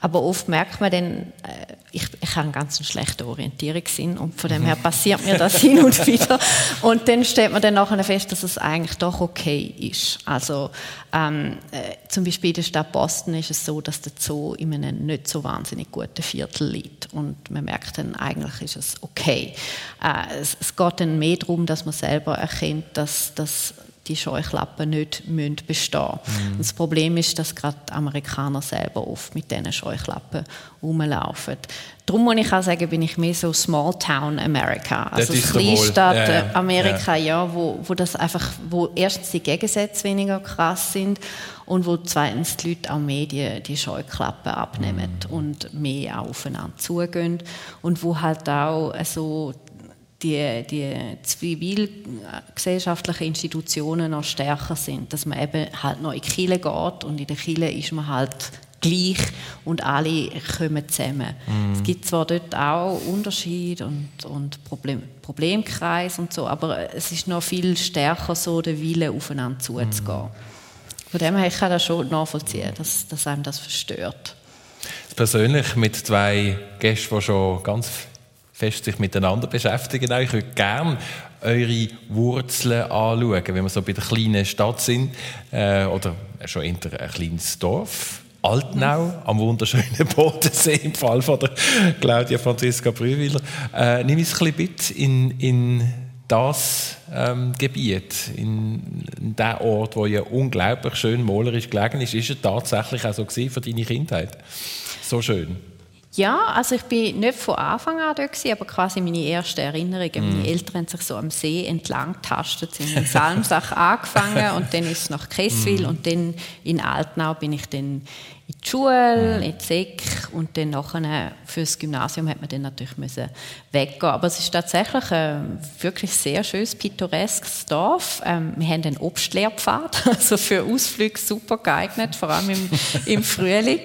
Aber oft merkt man dann, äh, ich, ich habe einen ganz schlechten Orientierungssinn und von dem her passiert mir das hin und wieder. Und dann stellt man dann nachher fest, dass es eigentlich doch okay ist. Also ähm, äh, zum Beispiel in der Stadt Boston ist es so, dass der Zoo in einem nicht so wahnsinnig guten Viertel liegt und man merkt dann, eigentlich ist es okay. Äh, es, es geht dann mehr darum, dass man selber erkennt, dass, dass die Scheuklappen nicht bestehen müssen. Mhm. Das Problem ist, dass gerade die Amerikaner selber oft mit diesen Scheuklappen rumlaufen. Darum muss ich auch sagen, bin ich mehr so Small Town America, also das Kleinstadt ja, ja. Amerika, ja. ja, wo, wo das einfach, wo erstens die Gegensätze weniger krass sind und wo zweitens die Leute auch mehr die, die Scheuklappen abnehmen mm. und mehr aufeinander zugehen und wo halt auch so die, die zivilgesellschaftlichen Institutionen noch stärker sind, dass man eben halt noch in die Kirche geht und in der Kirche ist man halt gleich und alle kommen zusammen. Mm. Es gibt zwar dort auch Unterschiede und, und Problem, Problemkreis und so, aber es ist noch viel stärker so der Wille, aufeinander zuzugehen. Mm. Von dem her kann ich das schon nachvollziehen, dass, dass einem das verstört. Persönlich mit zwei Gästen, die schon ganz fest sich miteinander beschäftigen. Ich würde gerne eure Wurzeln anschauen, wenn wir so bei der kleinen Stadt sind äh, oder schon in ein kleines Dorf. Altnau am wunderschönen Bodensee im Fall von der Claudia Franziska Brühwiller. Äh, nimm uns ein bisschen in, in das ähm, Gebiet, in, in den Ort, wo ja unglaublich schön malerisch gelegen ist. Ist es tatsächlich auch so für deine Kindheit? So schön? Ja, also ich bin nicht von Anfang an dort gewesen, aber quasi meine erste Erinnerung. Mm. Meine Eltern haben sich so am See entlang getastet, sind in Salmsach angefangen und dann ist es nach Kesswil mm. und dann in Altnau bin ich dann in die Schule, in die Sek und dann nachher für das Gymnasium hat man dann natürlich müssen weggehen. Aber es ist tatsächlich ein wirklich sehr schönes, pittoreskes Dorf. Ähm, wir haben einen Obstlehrpfad, also für Ausflüge super geeignet, vor allem im, im Frühling.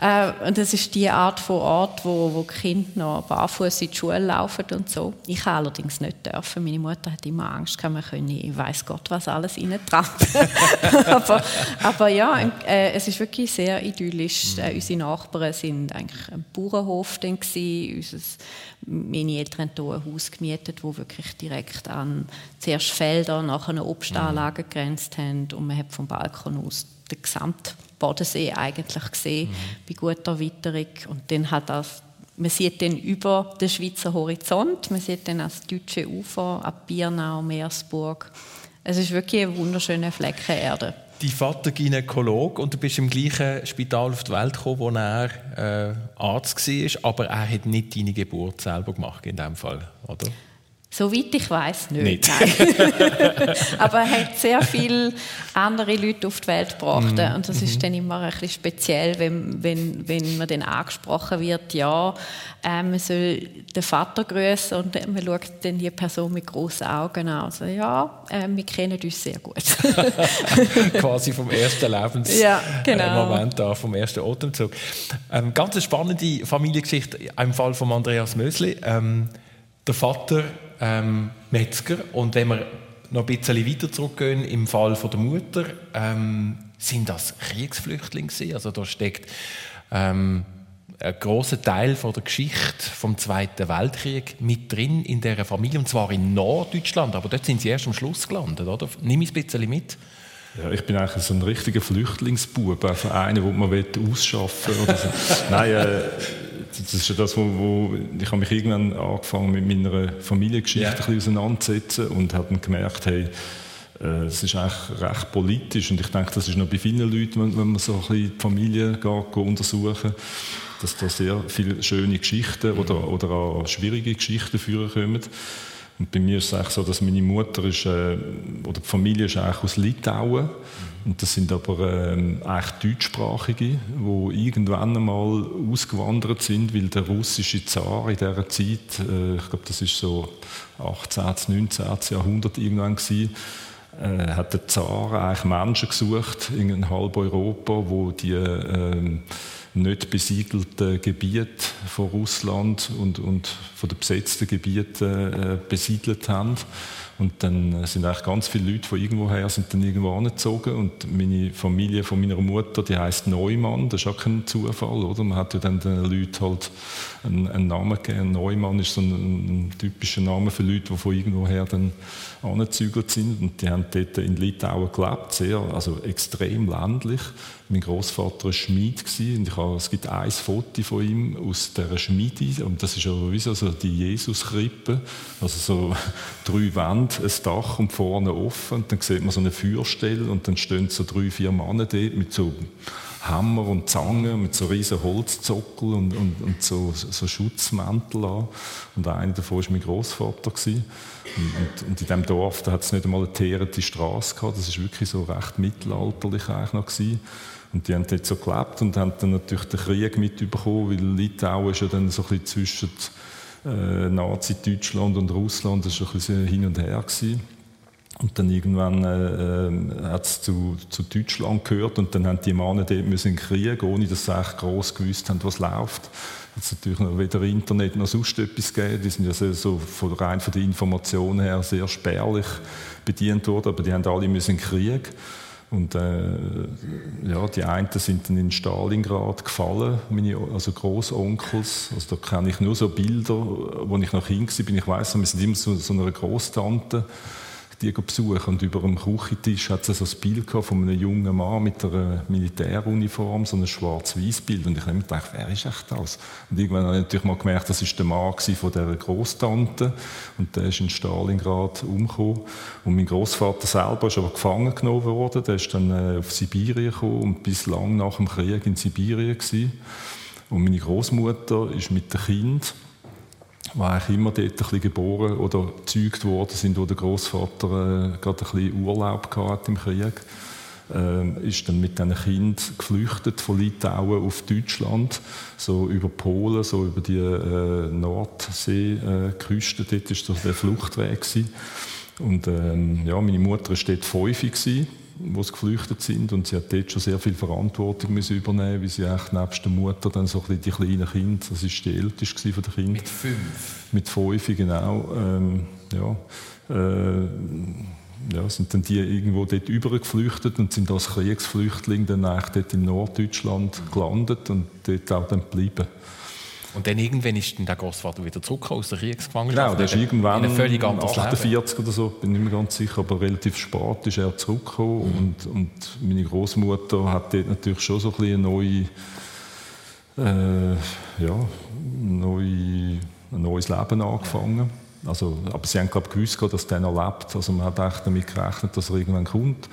Äh, und das ist die Art von Ort, wo, wo Kinder noch barfuß in die Schule laufen und so. Ich allerdings nicht dürfen. Meine Mutter hat immer Angst, kann man können, ich weiß Gott, was alles reintrampeln. aber, aber ja, äh, es ist wirklich sehr idyllisch Mhm. Äh, unsere Nachbarn sind eigentlich ein Bauernhof dann Unseres, meine Eltern haben hier ein Haus gemietet, wo wirklich direkt an zuerst Felder, nachher Obstanlagen mhm. grenzt haben und man hat vom Balkon aus den gesamten Bodensee eigentlich gesehen, mhm. bei guter Witterung und dann hat das man sieht dann über den Schweizer Horizont, man sieht dann das deutsche Ufer, ab Biernau, Meersburg. Es ist wirklich eine wunderschöne Flecke Erde dein Vater Gynäkologe und du bist im gleichen Spital auf die Welt gekommen, wo er äh, Arzt war, aber er hat nicht deine Geburt selber gemacht in dem Fall, oder? Soweit ich weiß nicht. Nicht. Aber er hat sehr viele andere Leute auf die Welt gebracht. Mhm. Und das ist dann immer ein bisschen speziell, wenn, wenn, wenn man dann angesprochen wird, ja, äh, man soll den Vater grüßen und man schaut dann die Person mit großen Augen an. Also, ja, äh, wir kennen uns sehr gut. quasi vom ersten Lebensmoment Ja, genau. Moment an, vom ersten Atemzug. Ähm, ganz eine spannende Familiengeschichte im Fall von Andreas Mösli. Ähm, der Vater ähm, Metzger und wenn wir noch ein bisschen weiter zurückgehen, im Fall von der Mutter, ähm, sind das Kriegsflüchtlinge gewesen? Also da steckt ähm, ein großer Teil von der Geschichte vom Zweiten Weltkrieg mit drin in dieser Familie und zwar in Norddeutschland, aber dort sind sie erst am Schluss gelandet, oder? Nimm es ein bisschen mit. Ja, ich bin eigentlich so ein richtiger Flüchtlingsbub, einfach einer, den man will ausschaffen will. So. Nein, äh, das ist ja das, wo, wo ich habe mich irgendwann angefangen mit meiner Familiengeschichte ein bisschen auseinanderzusetzen und habe dann gemerkt, hey, äh, es ist eigentlich recht politisch und ich denke, das ist noch bei vielen Leuten, wenn, wenn man so ein bisschen die Familie geht, untersuchen, dass da sehr viele schöne Geschichten oder, oder auch schwierige Geschichten vorkommen. Und bei mir ist es eigentlich so, dass meine Mutter ist, äh, oder die Familie ist eigentlich aus Litauen. Und das sind aber ähm, eigentlich Deutschsprachige, die irgendwann einmal ausgewandert sind, weil der russische Zar in dieser Zeit, äh, ich glaube, das ist so 18., 19. Jahrhundert irgendwann gewesen, äh, hat der Zar eigentlich Menschen gesucht in halb Europa, wo die ähm, nicht besiedelten Gebiete von Russland und, und von den besetzten Gebieten äh, besiedelt haben. Und dann sind eigentlich ganz viele Leute von irgendwoher sind dann irgendwo angezogen und meine Familie von meiner Mutter, die heißt Neumann, das ist auch kein Zufall, oder? Man hat ja dann den Leuten halt einen, einen Namen gegeben. Neumann ist so ein, ein typischer Name für Leute, die von irgendwoher dann angezügelt sind und die haben dort in Litauen gelebt, sehr, also extrem ländlich. Mein Großvater war Schmied und ich habe, es gibt ein Foto von ihm aus dieser Schmiede und das ist aber wie so die Jesuskrippe, also so drei Wände, ein Dach und vorne offen und dann sieht man so eine Feuerstelle und dann stehen so drei, vier Männer dort mit so Hammer und Zange, mit so riesen Holzzockel und, und, und so, so Schutzmäntel an. Und einer davon war mein Großvater. Und, und, und in diesem Dorf da hat es nicht einmal eine teerte Straße gehabt. Das war wirklich so recht mittelalterlich eigentlich noch. Gewesen. Und die haben dort so gelebt und haben dann natürlich den Krieg mitbekommen, weil Litauen ist ja dann so ein bisschen zwischen äh, Nazi-Deutschland und Russland, das war ein bisschen hin und her. Gewesen. Und dann irgendwann äh, äh, hat es zu, zu Deutschland gehört und dann haben die Männer dort müssen in den Krieg, ohne dass sie echt gross gewusst haben, was läuft. Es natürlich noch weder Internet noch sonst etwas gegeben. Die sind ja so, von, rein von der Information her sehr spärlich bedient worden, aber die haben alle müssen in den Krieg. Und äh, ja, die einen sind dann in Stalingrad gefallen, meine also Großonkels. Also da kenne ich nur so Bilder, wo ich noch hin war. Ich weiß, wir sind immer so, so einer Großtante die besuchen. Und über dem Küchentisch hat es so ein Bild von einem jungen Mann mit einer Militäruniform, so ein schwarz-weiß Bild. Und ich habe mir gedacht, wer ist echt das? Und irgendwann habe ich natürlich mal gemerkt, das ist der Mann von dieser Großtante. Und der ist in Stalingrad umgekommen. Und mein Großvater selber ist aber gefangen genommen worden. Der ist dann äh, auf Sibirien gekommen und bislang nach dem Krieg in Sibirien gewesen. Und meine Großmutter ist mit dem Kind die eigentlich immer dort ein bisschen geboren oder gezeugt worden sind, wo der Großvater äh, gerade ein bisschen Urlaub hatte im Krieg, äh, ist dann mit diesen Kind geflüchtet von Litauen auf Deutschland, so über Polen, so über die äh, Nordseeküste, äh, dort war der Fluchtweg. Und ähm, ja, meine Mutter war dort fünf, gewesen, wo sie geflüchtet sind und sie hat dort schon sehr viel Verantwortung müssen übernehmen, weil sie echt nebst der Mutter dann so ein die kleinen Kinder, das ist die älteste von den Kindern. Mit fünf? Mit fünf, genau. Ähm, ja, äh, ja, sind dann die irgendwo dort übergeflüchtet und sind als Kriegsflüchtling dann eigentlich dort in Norddeutschland gelandet und dort auch dann geblieben. Und dann irgendwann ist dann der Großvater wieder zurück aus der Kriegsgefangenschaft. Genau, der ist irgendwann in völlig anderes 48 oder so, bin nicht mehr ganz sicher, aber relativ spät ist er zurückgekommen Mhm. und, und meine Großmutter hat dort natürlich schon so ein bisschen eine neue, äh, ja, neue, ein neues Leben angefangen. Also, aber sie haben glaube ich gewusst, dass der noch lebt. Also man hat echt damit gerechnet, dass er irgendwann kommt.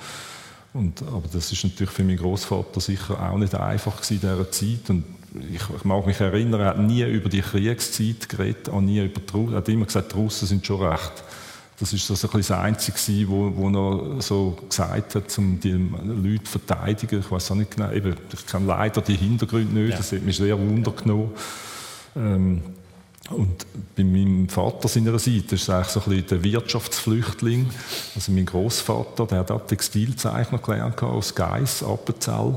Und, aber das ist natürlich für meinen Großvater sicher auch nicht einfach gewesen in dieser Zeit. Und ich, ich, mag mich erinnern, er hat nie über die Kriegszeit geredet, auch nie über die, er hat immer gesagt, die Russen sind schon recht. Das ist so ein bisschen das Einzige, wo, wo er so gesagt hat, um die Leute zu verteidigen. Ich weiß auch nicht genau, eben, ich kenne leider die Hintergründe nicht, ja. das hat mich sehr wundergenommen. Ähm, und bei meinem Vater seiner Seite ist es eigentlich so ein bisschen der Wirtschaftsflüchtling. Also mein Großvater, der hat auch Textilzeichner gelernt aus Geiss, Appenzell.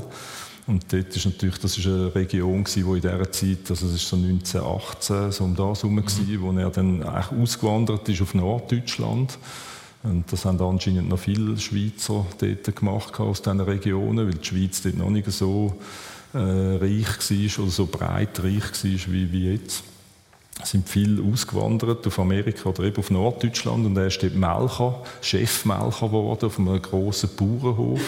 Und dort ist natürlich, das ist eine Region gewesen, wo in dieser Zeit, also es ist so 1918, so um das herum, mhm. wo er dann eigentlich ausgewandert ist auf Norddeutschland. Und das haben anscheinend noch viele Schweizer dort gemacht aus diesen Regionen, weil die Schweiz dort noch nicht so äh, reich war oder so breit reich war wie, wie jetzt. Es sind viele ausgewandert auf Amerika oder eben auf Norddeutschland und er ist dort Melcher, Chefmelcher geworden auf einem grossen Bauernhof.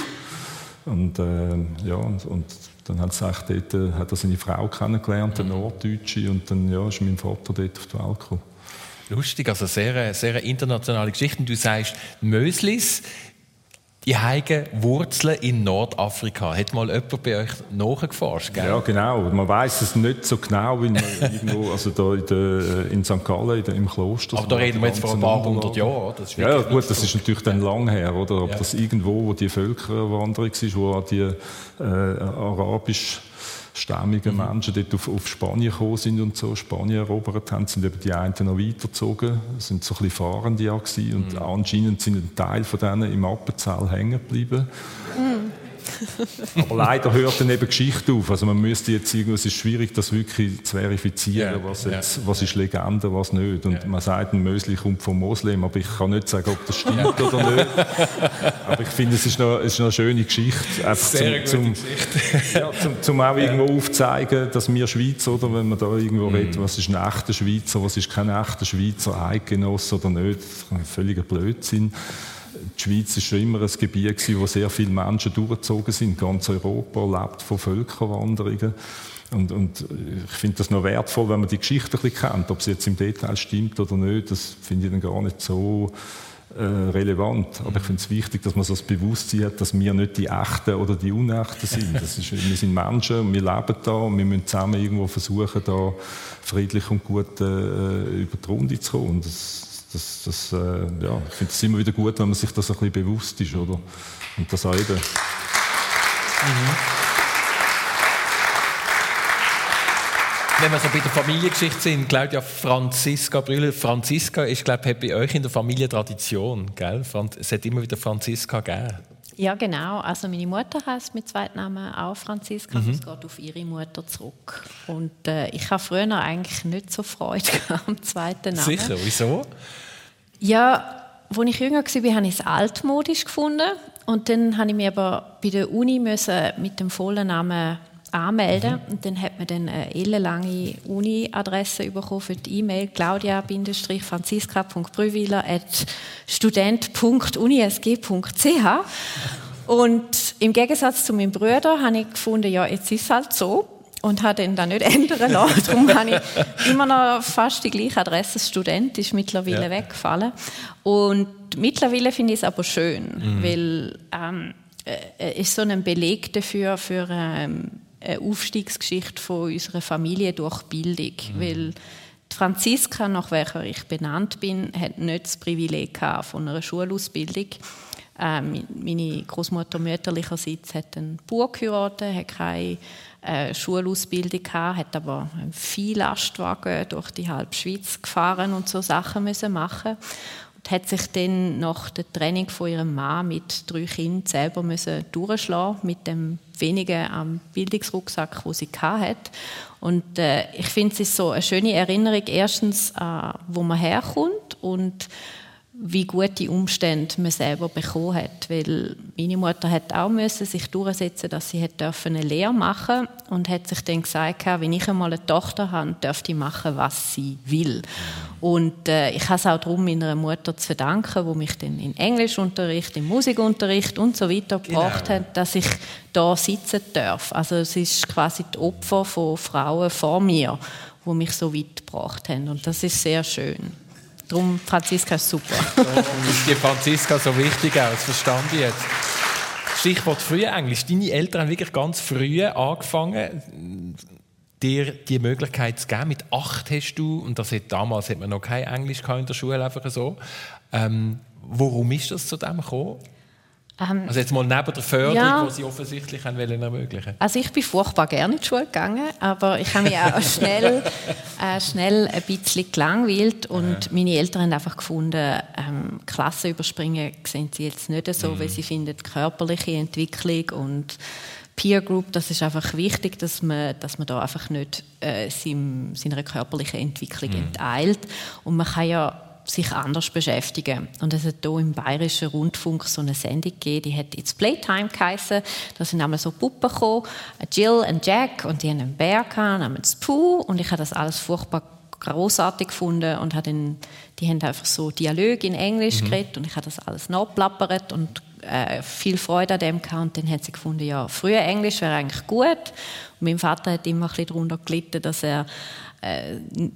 Und, äh, ja, und, und, dann hat, dort, äh, hat er seine Frau kennengelernt, eine Norddeutsche, und dann ja, ist mein Vater dort auf die Welt gekommen. Lustig, also sehr, sehr internationale Geschichten. Du sagst, Möslis die haben Wurzeln in Nordafrika. Hat mal jemand bei euch nachgeforscht? Gell? Ja, genau. Man weiß es nicht so genau, weil man irgendwo, also da in, der, in St. Gallen, in der, im Kloster. Aber da reden wir jetzt vor ein paar hundert Jahren. ja, gut, das ist natürlich dann lang her, oder? Ob ja. das irgendwo, wo die Völkerwanderung war, wo die äh, arabisch stämmigen mhm. Menschen dort auf, auf, Spanien gekommen sind und so Spanien erobert haben, sind eben die einen noch weitergezogen, sind so ein bisschen Fahrende ja gewesen, und mhm. anscheinend sind ein Teil von denen im Appenzell hängen geblieben. Mhm. Aber leider hört dann eben Geschichte auf. Also man müsste jetzt irgendwie, es ist schwierig, das wirklich zu verifizieren, yeah, was, jetzt, yeah. was ist Legende, was nicht. Und yeah. man sagt, ein Mösli kommt vom Moslem, aber ich kann nicht sagen, ob das stimmt oder nicht. Aber ich finde, es ist noch, es ist noch eine schöne Geschichte. Einfach Sehr zum, zum, Geschichte. Ja, zum, zum auch irgendwo aufzeigen, dass wir Schweizer, oder wenn man da irgendwo mm. redet, was ist ein echter Schweizer, was ist kein echter Schweizer, Eidgenosse oder nicht, das ist ein völliger Blödsinn die Schweiz ist schon immer ein Gebiet gewesen, wo sehr viele Menschen durchgezogen sind. Ganz Europa lebt von Völkerwanderungen. Und, und ich finde das noch wertvoll, wenn man die Geschichte ein bisschen kennt. Ob sie jetzt im Detail stimmt oder nicht, das finde ich dann gar nicht so äh, relevant. Aber ich finde es wichtig, dass man so das Bewusstsein hat, dass wir nicht die Echten oder die Unechten sind. Ist, wir sind Menschen und wir leben da und wir müssen zusammen irgendwo versuchen, da friedlich und gut äh, über die Runde zu kommen. Und das, das, das, äh, ja, ich finde es immer wieder gut, wenn man sich das ein bisschen bewusst ist, oder? Und das auch eben. Mhm. Wenn wir so bei der Familiengeschichte sind, Claudia Franziska Brüller, Franziska ist, glaube ich, bei euch in der Familie Tradition, gell? Es hat immer wieder Franziska gegeben. Ja, genau. Also meine Mutter heißt mit zweiten Namen auch Franziska. Mhm. Das geht auf ihre Mutter zurück. Und äh, ich habe früher eigentlich nicht so Freude am zweiten Namen. Sicher, wieso? Ja, als ich jünger war, habe ich es altmodisch gefunden. Und dann habe ich mich aber bei der Uni müssen mit dem vollen Namen anmelden mhm. und dann hat man dann eine ellenlange Uni-Adresse bekommen für die E-Mail claudia-franziska.brüwiler at student.unisg.ch und im Gegensatz zu meinem Bruder habe ich gefunden, ja, jetzt ist es halt so und habe den dann nicht ändern lassen. Darum habe ich immer noch fast die gleiche Adresse. Student ist mittlerweile ja. weggefallen. Und mittlerweile finde ich es aber schön, mhm. weil ähm, äh, ist so ein Beleg dafür für ähm, eine Aufstiegsgeschichte von unserer Familie durch Bildung, mhm. weil die Franziska, nach welcher ich benannt bin, hat nicht das Privileg von einer Schulausbildung. Ähm, meine Großmutter mütterlicherseits hat einen Bauer geheiratet, hat keine äh, Schulausbildung gehabt, hat aber viel Lastwagen durch die halbe Schweiz gefahren und so Sachen müssen machen und hat sich dann nach der Training von ihrem Mann mit drei Kindern selber müssen durchschlagen mit dem wenigen am Bildungsrucksack, wo sie hat. Und äh, ich finde es ist so eine schöne Erinnerung erstens, äh, wo man herkommt und wie gute Umstände man selber bekommen hat. Weil meine Mutter hat auch müssen sich durchsetzen, dass sie eine Lehre machen und hat sich dann gesagt, wenn ich einmal eine Tochter habe, dürfte ich machen, was sie will. Und äh, ich habe es auch darum meiner Mutter zu verdanken, wo mich dann in Englischunterricht, im Musikunterricht und so weiter genau. gebracht hat, dass ich da sitzen darf. Also es ist quasi die Opfer von Frauen vor mir, wo mich so weit gebracht haben. Und das ist sehr schön. Darum, Franziska ist super. Darum ist die Franziska so wichtig auch, das verstand ich jetzt. Stichwort Frühenglisch. Deine Eltern haben wirklich ganz früh angefangen, dir die Möglichkeit zu geben. Mit acht hast du, und das hat, damals hat man noch kein Englisch in der Schule, einfach so. Ähm, warum ist das zu dem gekommen? Ähm, also jetzt mal neben der Förderung, ja, die Sie offensichtlich haben wollen ermöglichen Also ich bin furchtbar gerne in die Schule gegangen, aber ich habe mich auch schnell, äh, schnell ein bisschen gelangweilt und ja. meine Eltern haben einfach gefunden, ähm, Klassen überspringen sehen sie jetzt nicht so, mhm. weil sie finden, körperliche Entwicklung und Peer Group, das ist einfach wichtig, dass man, dass man da einfach nicht äh, seiner körperlichen Entwicklung mhm. enteilt. Und man kann ja sich anders beschäftigen. Und es hat hier im Bayerischen Rundfunk so eine Sendung gegeben, die hat «It's Playtime» geheißen. Da sind einmal so Puppen gekommen, Jill und Jack, und die haben einen Bär gehabt, namens Pooh. Und ich habe das alles furchtbar großartig gefunden und hat den, die haben einfach so Dialoge in Englisch mhm. geredet und ich habe das alles nachplappert und äh, viel Freude an dem gehabt. Und dann hat sie gefunden, ja, früher Englisch wäre eigentlich gut. Und mein Vater hat immer ein bisschen darunter gelitten, dass er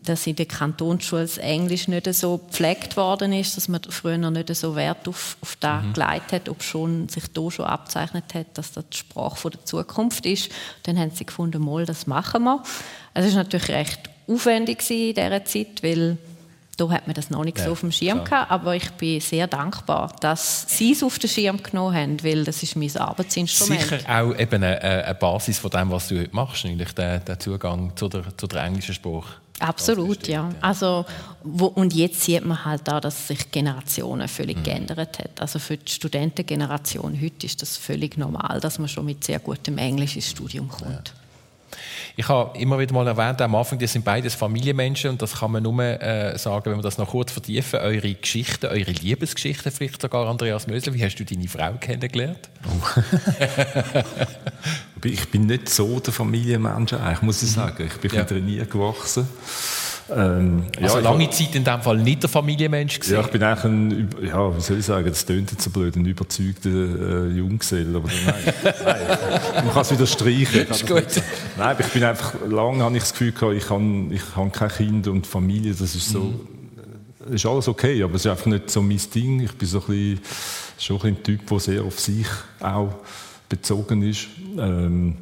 dass in der Kantonsschule das Englisch nicht so gepflegt worden ist, dass man früher noch nicht so Wert auf, auf das mhm. gelegt hat, ob schon sich da schon abzeichnet hat, dass das die Sprache der Zukunft ist. Dann haben sie gefunden, mal, das machen wir. Es war natürlich recht aufwendig in dieser Zeit, weil da hat man das noch nicht ja, so auf dem Schirm klar. gehabt, aber ich bin sehr dankbar, dass Sie es auf den Schirm genommen haben, weil das ist mein Arbeitsinstrument. Sicher auch eben eine, eine Basis von dem, was du heute machst, nämlich der, der Zugang zu der, zu der englischen Sprache. Absolut, ja. Also, wo, und jetzt sieht man halt auch, dass sich Generationen völlig mhm. geändert hat. Also für die Studentengeneration heute ist das völlig normal, dass man schon mit sehr gutem Englisch ins Studium kommt. Ja. Ich habe immer wieder mal erwähnt, am Anfang, das sind beides Familienmenschen und das kann man nur äh, sagen, wenn wir das noch kurz vertiefen. Eure Geschichten, eure Liebesgeschichten vielleicht sogar, Andreas Mösler. Wie hast du deine Frau kennengelernt? Oh. ich bin nicht so der Familienmensch, eigentlich, muss ich mhm. sagen. Ich bin ja. wieder nie gewachsen. Ähm, also ja, lange Zeit in dem Fall nicht der Familienmensch gewesen? Ja, ich bin eigentlich ein, ja, wie soll ich sagen, das tönt jetzt so blöd, ein überzeugter äh, Junggesell, aber nein, nein, man kann es wieder streichen. Ist gut. Nein, ich bin einfach, lange habe ich das Gefühl gehabt, ich habe, ich habe kein Kind und Familie, das ist so, mhm. ist alles okay, aber es ist einfach nicht so mein Ding. Ich bin so ein bisschen, schon ein, Typ, der sehr auf sich auch bezogen ist. Ähm,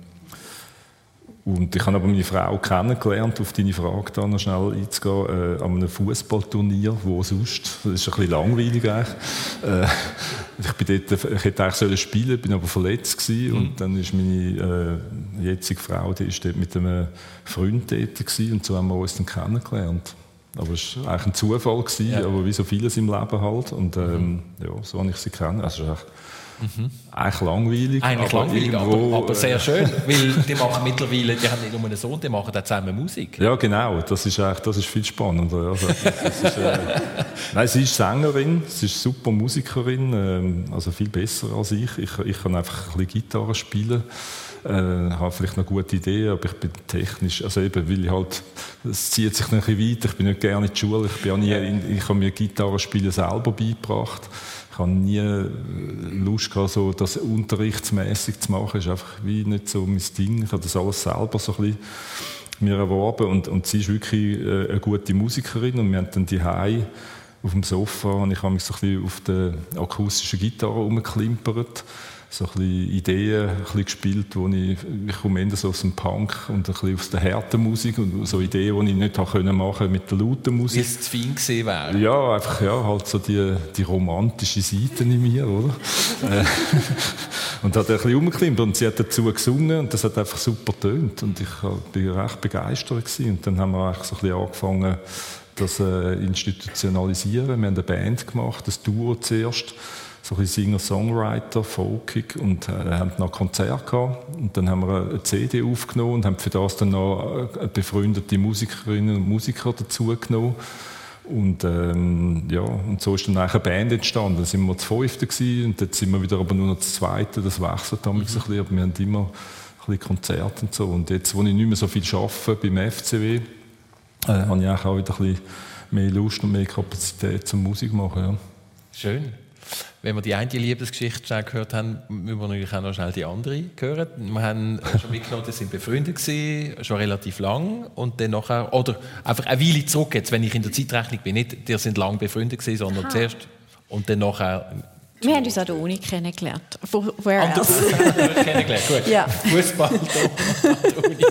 und ich habe aber meine Frau kennengelernt, auf deine Frage da noch schnell einzugehen, äh, an einem Fußballturnier, wo sonst, das ist ein bisschen langweilig eigentlich. Äh, ich, bin dort, ich hätte eigentlich spielen sollen, bin aber verletzt gewesen mhm. und dann ist meine äh, jetzige Frau, die ist dort mit einem Freund dort gewesen, und so haben wir uns dann kennengelernt. Aber es war eigentlich ein Zufall, gewesen, ja. aber wie so vieles im Leben halt. Und ähm, mhm. ja, so habe ich sie kennengelernt. Also, Mhm. Eigentlich langweilig. Eigentlich aber langweilig, irgendwo, aber, aber, sehr schön. weil die machen mittlerweile, die haben nicht nur einen Sohn, die machen auch zusammen Musik. Ja, genau. Das ist, eigentlich, das ist viel spannender. Also, ist, äh, nein, sie ist Sängerin, sie ist super Musikerin, äh, also viel besser als ich. Ich, ich kann einfach ein bisschen Gitarre spielen. Ich äh, habe vielleicht noch gute Ideen, aber ich bin technisch, also eben, weil ich halt, es zieht sich noch ein bisschen weiter, ich bin nicht gerne in die Schule, ich, bin auch nie in, ich habe mir Gitarre spielen selber beigebracht ich habe nie äh, Lust gehabt, so das unterrichtsmäßig zu machen. Das ist einfach wie nicht so mein Ding. Ich habe das alles selber so ein bisschen mir erworben und, und sie ist wirklich äh, eine gute Musikerin und wir haben dann die auf dem Sofa und ich habe mich so ein bisschen auf der akustischen Gitarre rumgeklimpert so ein bisschen Ideen ein bisschen gespielt, wo ich, ich komme eher so aus dem Punk und ein bisschen aus der harten Musik und so Ideen, die ich nicht machen mit der lauten Musik. Wie es zu fein gewesen wäre. Ja, einfach, ja, halt so die, die romantische Seite in mir, oder? Äh, und hat ein bisschen rumgeklimmt und sie hat dazu gesungen und das hat einfach super tönt und ich war recht begeistert gewesen. und dann haben wir eigentlich so ein bisschen angefangen, das äh, institutionalisieren. Wir haben eine Band gemacht, das Duo zuerst so ein Singer-Songwriter, folkig und äh, haben noch Konzert gehabt. Und dann haben wir eine CD aufgenommen und haben für das dann noch äh, befreundete Musikerinnen und Musiker dazu genommen. Und, ähm, ja, und so ist dann eine Band entstanden. Dann sind wir zu fünften gewesen, und jetzt sind wir wieder aber nur noch zu zweiten. Das wechselt damals mhm. ein bisschen, aber wir haben immer ein bisschen Konzerte und so. Und jetzt, wo ich nicht mehr so viel arbeite beim FCW, äh, habe ich auch wieder ein bisschen mehr Lust und mehr Kapazität zum Musik machen. Ja. Schön wenn wir die eine Liebesgeschichte schnell gehört haben, müssen wir natürlich auch noch schnell die andere hören. Wir haben schon mitgenommen, sie sind befreundet gewesen, schon relativ lang und dann nachher, oder einfach eine Weile zurück jetzt, wenn ich in der Zeitrechnung bin, nicht, die sind lang befreundet gewesen, sondern Aha. zuerst und dann nachher Wir haben uns an der Uni kennengelernt. Where An der else? Uni kennengelernt. Gut. Ja. Fußball an der Uni.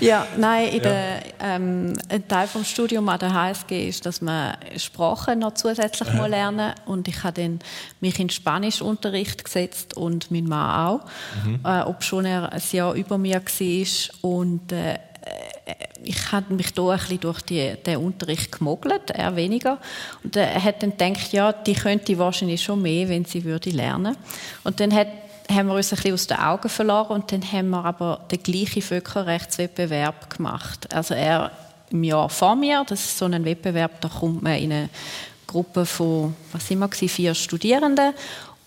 Ja, nein, in der, ähm, ein Teil vom Studium an der HSG ist, dass man Sprachen noch zusätzlich mal lernen und ich habe dann mich in Spanischunterricht gesetzt und mein Mann auch, äh, obschon er ein Jahr über mir war und äh, ich habe mich da ein bisschen durch die, den Unterricht gemogelt, er weniger. Und er hat dann gedacht, ja, die könnte wahrscheinlich schon mehr, wenn sie würde lernen. Und dann hat, haben wir uns ein bisschen aus den Augen verloren und dann haben wir aber den gleichen Völkerrechtswettbewerb gemacht. Also er im Jahr vor mir, das ist so ein Wettbewerb, da kommt man in eine Gruppe von, was gewesen, vier Studierenden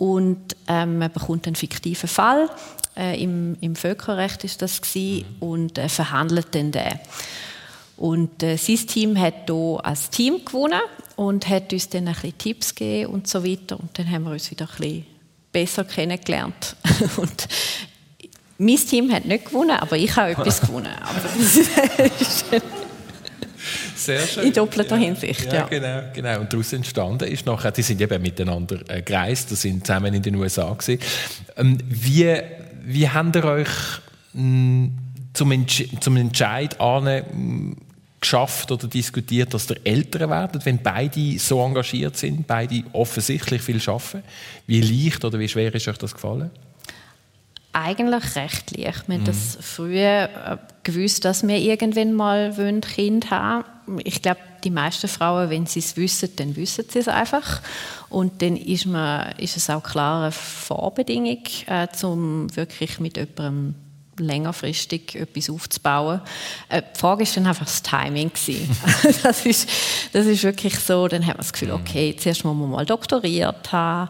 und ähm, man bekommt einen fiktiven Fall. Äh, im, Im Völkerrecht ist das gewesen, und äh, verhandelt dann den. Und äh, sein Team hat hier als Team gewonnen und hat uns dann ein bisschen Tipps gegeben und so weiter. Und dann haben wir uns wieder ein bisschen besser kennengelernt. und mein Team hat nicht gewonnen, aber ich habe etwas gewonnen. Sehr schön. in doppelter Hinsicht, Ja, ja. genau, genau. Und daraus entstanden ist nachher, die sind eben miteinander äh, gereist, die sind zusammen in den USA gewesen. Ähm, wie, wie habt ihr euch mh, zum, Entsch zum Entscheid an mh, geschafft oder diskutiert, dass ihr Eltern werdet, wenn beide so engagiert sind, beide offensichtlich viel arbeiten? Wie leicht oder wie schwer ist euch das gefallen? Eigentlich recht leicht. Wir haben das früher äh, gewusst, dass wir irgendwann mal ein Kind haben wollen. Ich glaube, die meisten Frauen, wenn sie es wissen, dann wissen sie es einfach. Und dann ist, man, ist es auch klar eine Vorbedingung, äh, um wirklich mit jemandem längerfristig etwas aufzubauen. Äh, die Frage ist dann einfach das Timing gewesen. das, ist, das ist wirklich so, dann hat man das Gefühl, okay, zuerst muss man mal doktoriert haben.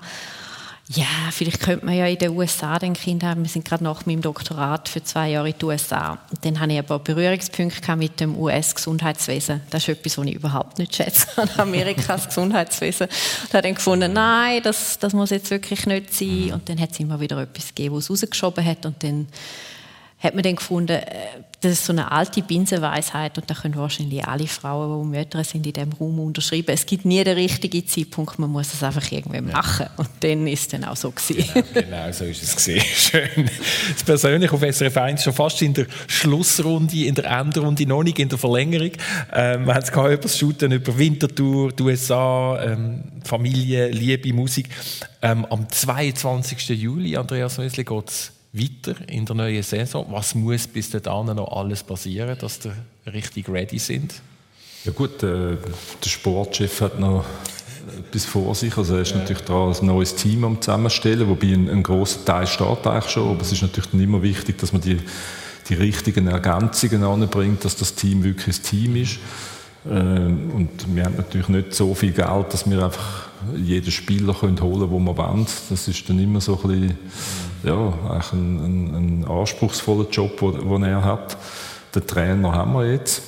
Ja, vielleicht könnte man ja in den USA den Kind haben. Wir sind gerade nach meinem Doktorat für zwei Jahre in den USA. Und dann hatte ich aber Berührungspunkte gehabt mit dem US-Gesundheitswesen. Das ist etwas, was ich überhaupt nicht schätze an Amerikas Gesundheitswesen. Und habe dann gefunden, nein, das, das muss jetzt wirklich nicht sein. Und dann hat es immer wieder etwas gegeben, was es rausgeschoben hat. Und dann hat man dann gefunden, äh, das ist so eine alte Binsenweisheit und da können wahrscheinlich alle Frauen, die Mütter sind, in diesem Raum unterschreiben. Es gibt nie den richtigen Zeitpunkt, man muss es einfach irgendwie machen. Und dann ist es dann auch so gewesen. Genau, so ist es gesehen. Schön. Das persönlich auf SRF 1 schon fast in der Schlussrunde, in der Endrunde, noch nicht in der Verlängerung. Ähm, wir haben es gehabt über das Shooten, über Winterthur, die USA, ähm, Familie, Liebe, Musik. Ähm, am 22. Juli, Andreas Mösli, geht es weiter in der neuen Saison. Was muss bis dahin noch alles passieren, dass ihr richtig ready sind? Ja gut, äh, der Sportchef hat noch etwas vor sich. Also er ist natürlich da ein neues Team am zusammenstellen, wobei ein, ein großer Teil steht eigentlich schon. Aber es ist natürlich dann immer wichtig, dass man die, die richtigen Ergänzungen anbringt, dass das Team wirklich ein Team ist. Ähm, und wir haben natürlich nicht so viel Geld, dass wir einfach jeden Spieler holen können, den wir wollen. Das ist dann immer so ein bisschen, ja, eigentlich ein, ein, ein anspruchsvoller Job, den er hat. Den Trainer haben wir jetzt.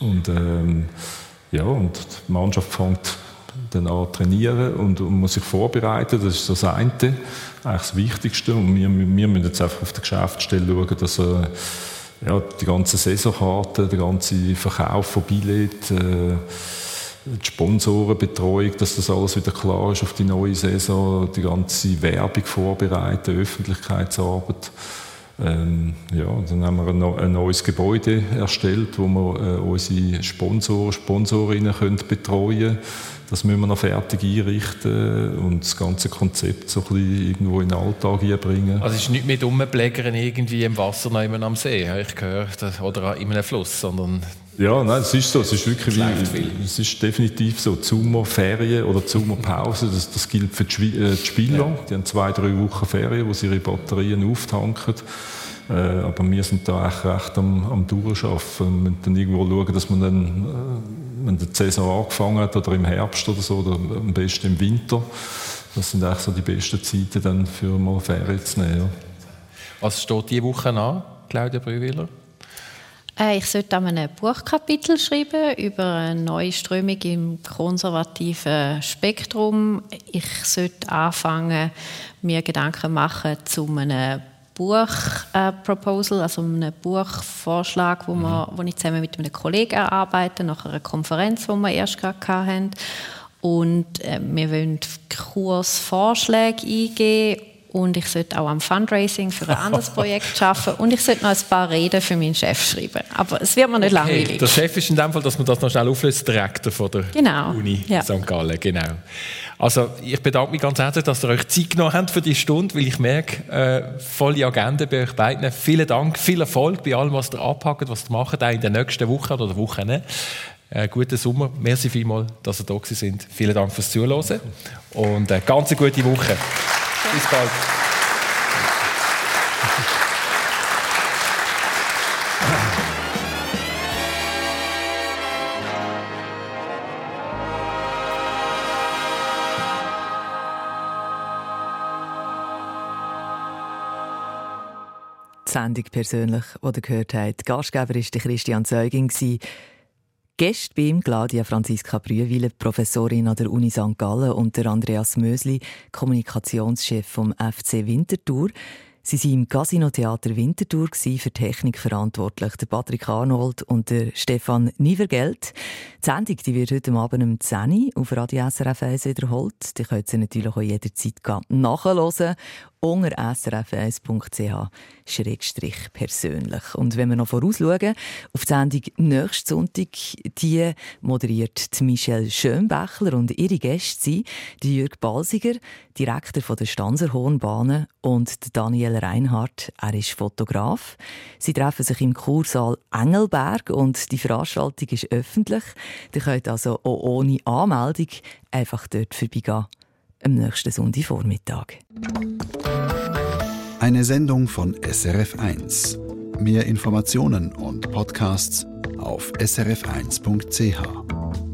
Und, ähm, ja, und die Mannschaft fängt dann an trainieren und, und muss sich vorbereiten. Das ist das eine, eigentlich das Wichtigste. Und wir, wir müssen jetzt einfach auf der Geschäftsstelle schauen, dass äh, ja, die ganze Saisonkarte, der ganze Verkauf von Billett, äh, die Sponsorenbetreuung, dass das alles wieder klar ist auf die neue Saison, die ganze Werbung vorbereiten, Öffentlichkeitsarbeit. Ähm, ja, dann haben wir ein, neues Gebäude erstellt, wo wir äh, unsere Sponsoren, Sponsorinnen können betreuen. Das müssen wir noch fertig einrichten und das ganze Konzept so ein bisschen irgendwo in den Alltag einbringen. Also es ist nicht mit rumblägern irgendwie im Wasser noch am See, habe ich gehört, oder in einem Fluss, sondern ja, nein, es ist so. Es ist wirklich wie, es ist definitiv so. Sommerferien oder Sommerpause, das, das gilt für die, äh, die Spieler. Ja. Die haben zwei, drei Wochen Ferien, wo sie ihre Batterien auftanken. Äh, aber wir sind da echt recht am, am Durchschaffen. Wir müssen dann irgendwo schauen, dass man dann, äh, wenn die Saison angefangen hat, oder im Herbst oder so, oder am besten im Winter, das sind eigentlich so die besten Zeiten dann für mal Ferien zu nehmen. Ja. Was steht diese Woche an, Claudia Brüwiller? Ich sollte an einem Buchkapitel schreiben über eine neue Strömung im konservativen Spektrum. Ich sollte anfangen, mir Gedanken machen zu einem Buchproposal, also einem Buchvorschlag, wo, wir, wo ich zusammen mit einem Kollegen arbeite, nach einer Konferenz, die wir erst gerade hatten. und äh, wir wollen Kursvorschläge eingeben und ich sollte auch am Fundraising für ein anderes Projekt arbeiten und ich sollte noch ein paar Reden für meinen Chef schreiben. Aber es wird mir nicht okay. langweilig. Der Chef ist in dem Fall, dass man das noch schnell auflöst, Direktor von der genau. Uni ja. St. Gallen. Genau. Also ich bedanke mich ganz herzlich, dass ihr euch Zeit genommen habt für die Stunde, weil ich merke, äh, volle Agenda bei euch beiden. Vielen Dank, viel Erfolg bei allem, was ihr abhackt, was ihr macht, auch in den nächsten Wochen oder Wochen. Äh, guten Sommer. Merci vielmals, dass ihr da sind. Vielen Dank fürs Zuhören und äh, ganz eine gute Woche. Bis bald. Sendung persönlich, die ihr gehört habt. Gastgeber war Christian Zeugin. Gäste bei ihm Claudia Franziska Brühwille, Professorin an der Uni St. Gallen und der Andreas Mösli, Kommunikationschef vom FC Winterthur. Sie waren im Casino Theater Winterthur für Technik verantwortlich, der Patrick Arnold und der Stefan Nievergeld. Die Sendung die wird heute Abend um 10 Uhr auf Radio SRF 1 wiederholt. Die könnt ihr natürlich auch jederzeit nachhören unter srf1.ch persönlich. Und wenn wir noch vorausschauen, auf die Sendung nächsten Sonntag, die moderiert Michelle Schönbächler und ihre Gäste sind Jürg Balsiger, Direktor von der Stanzer Hohenbahnen und Daniel Reinhardt, er ist Fotograf. Sie treffen sich im Kursaal Engelberg und die Veranstaltung ist öffentlich. Ihr könnt also auch ohne Anmeldung einfach dort vorbeigehen am nächsten Sonntagvormittag. Eine Sendung von SRF1. Mehr Informationen und Podcasts auf srf1.ch.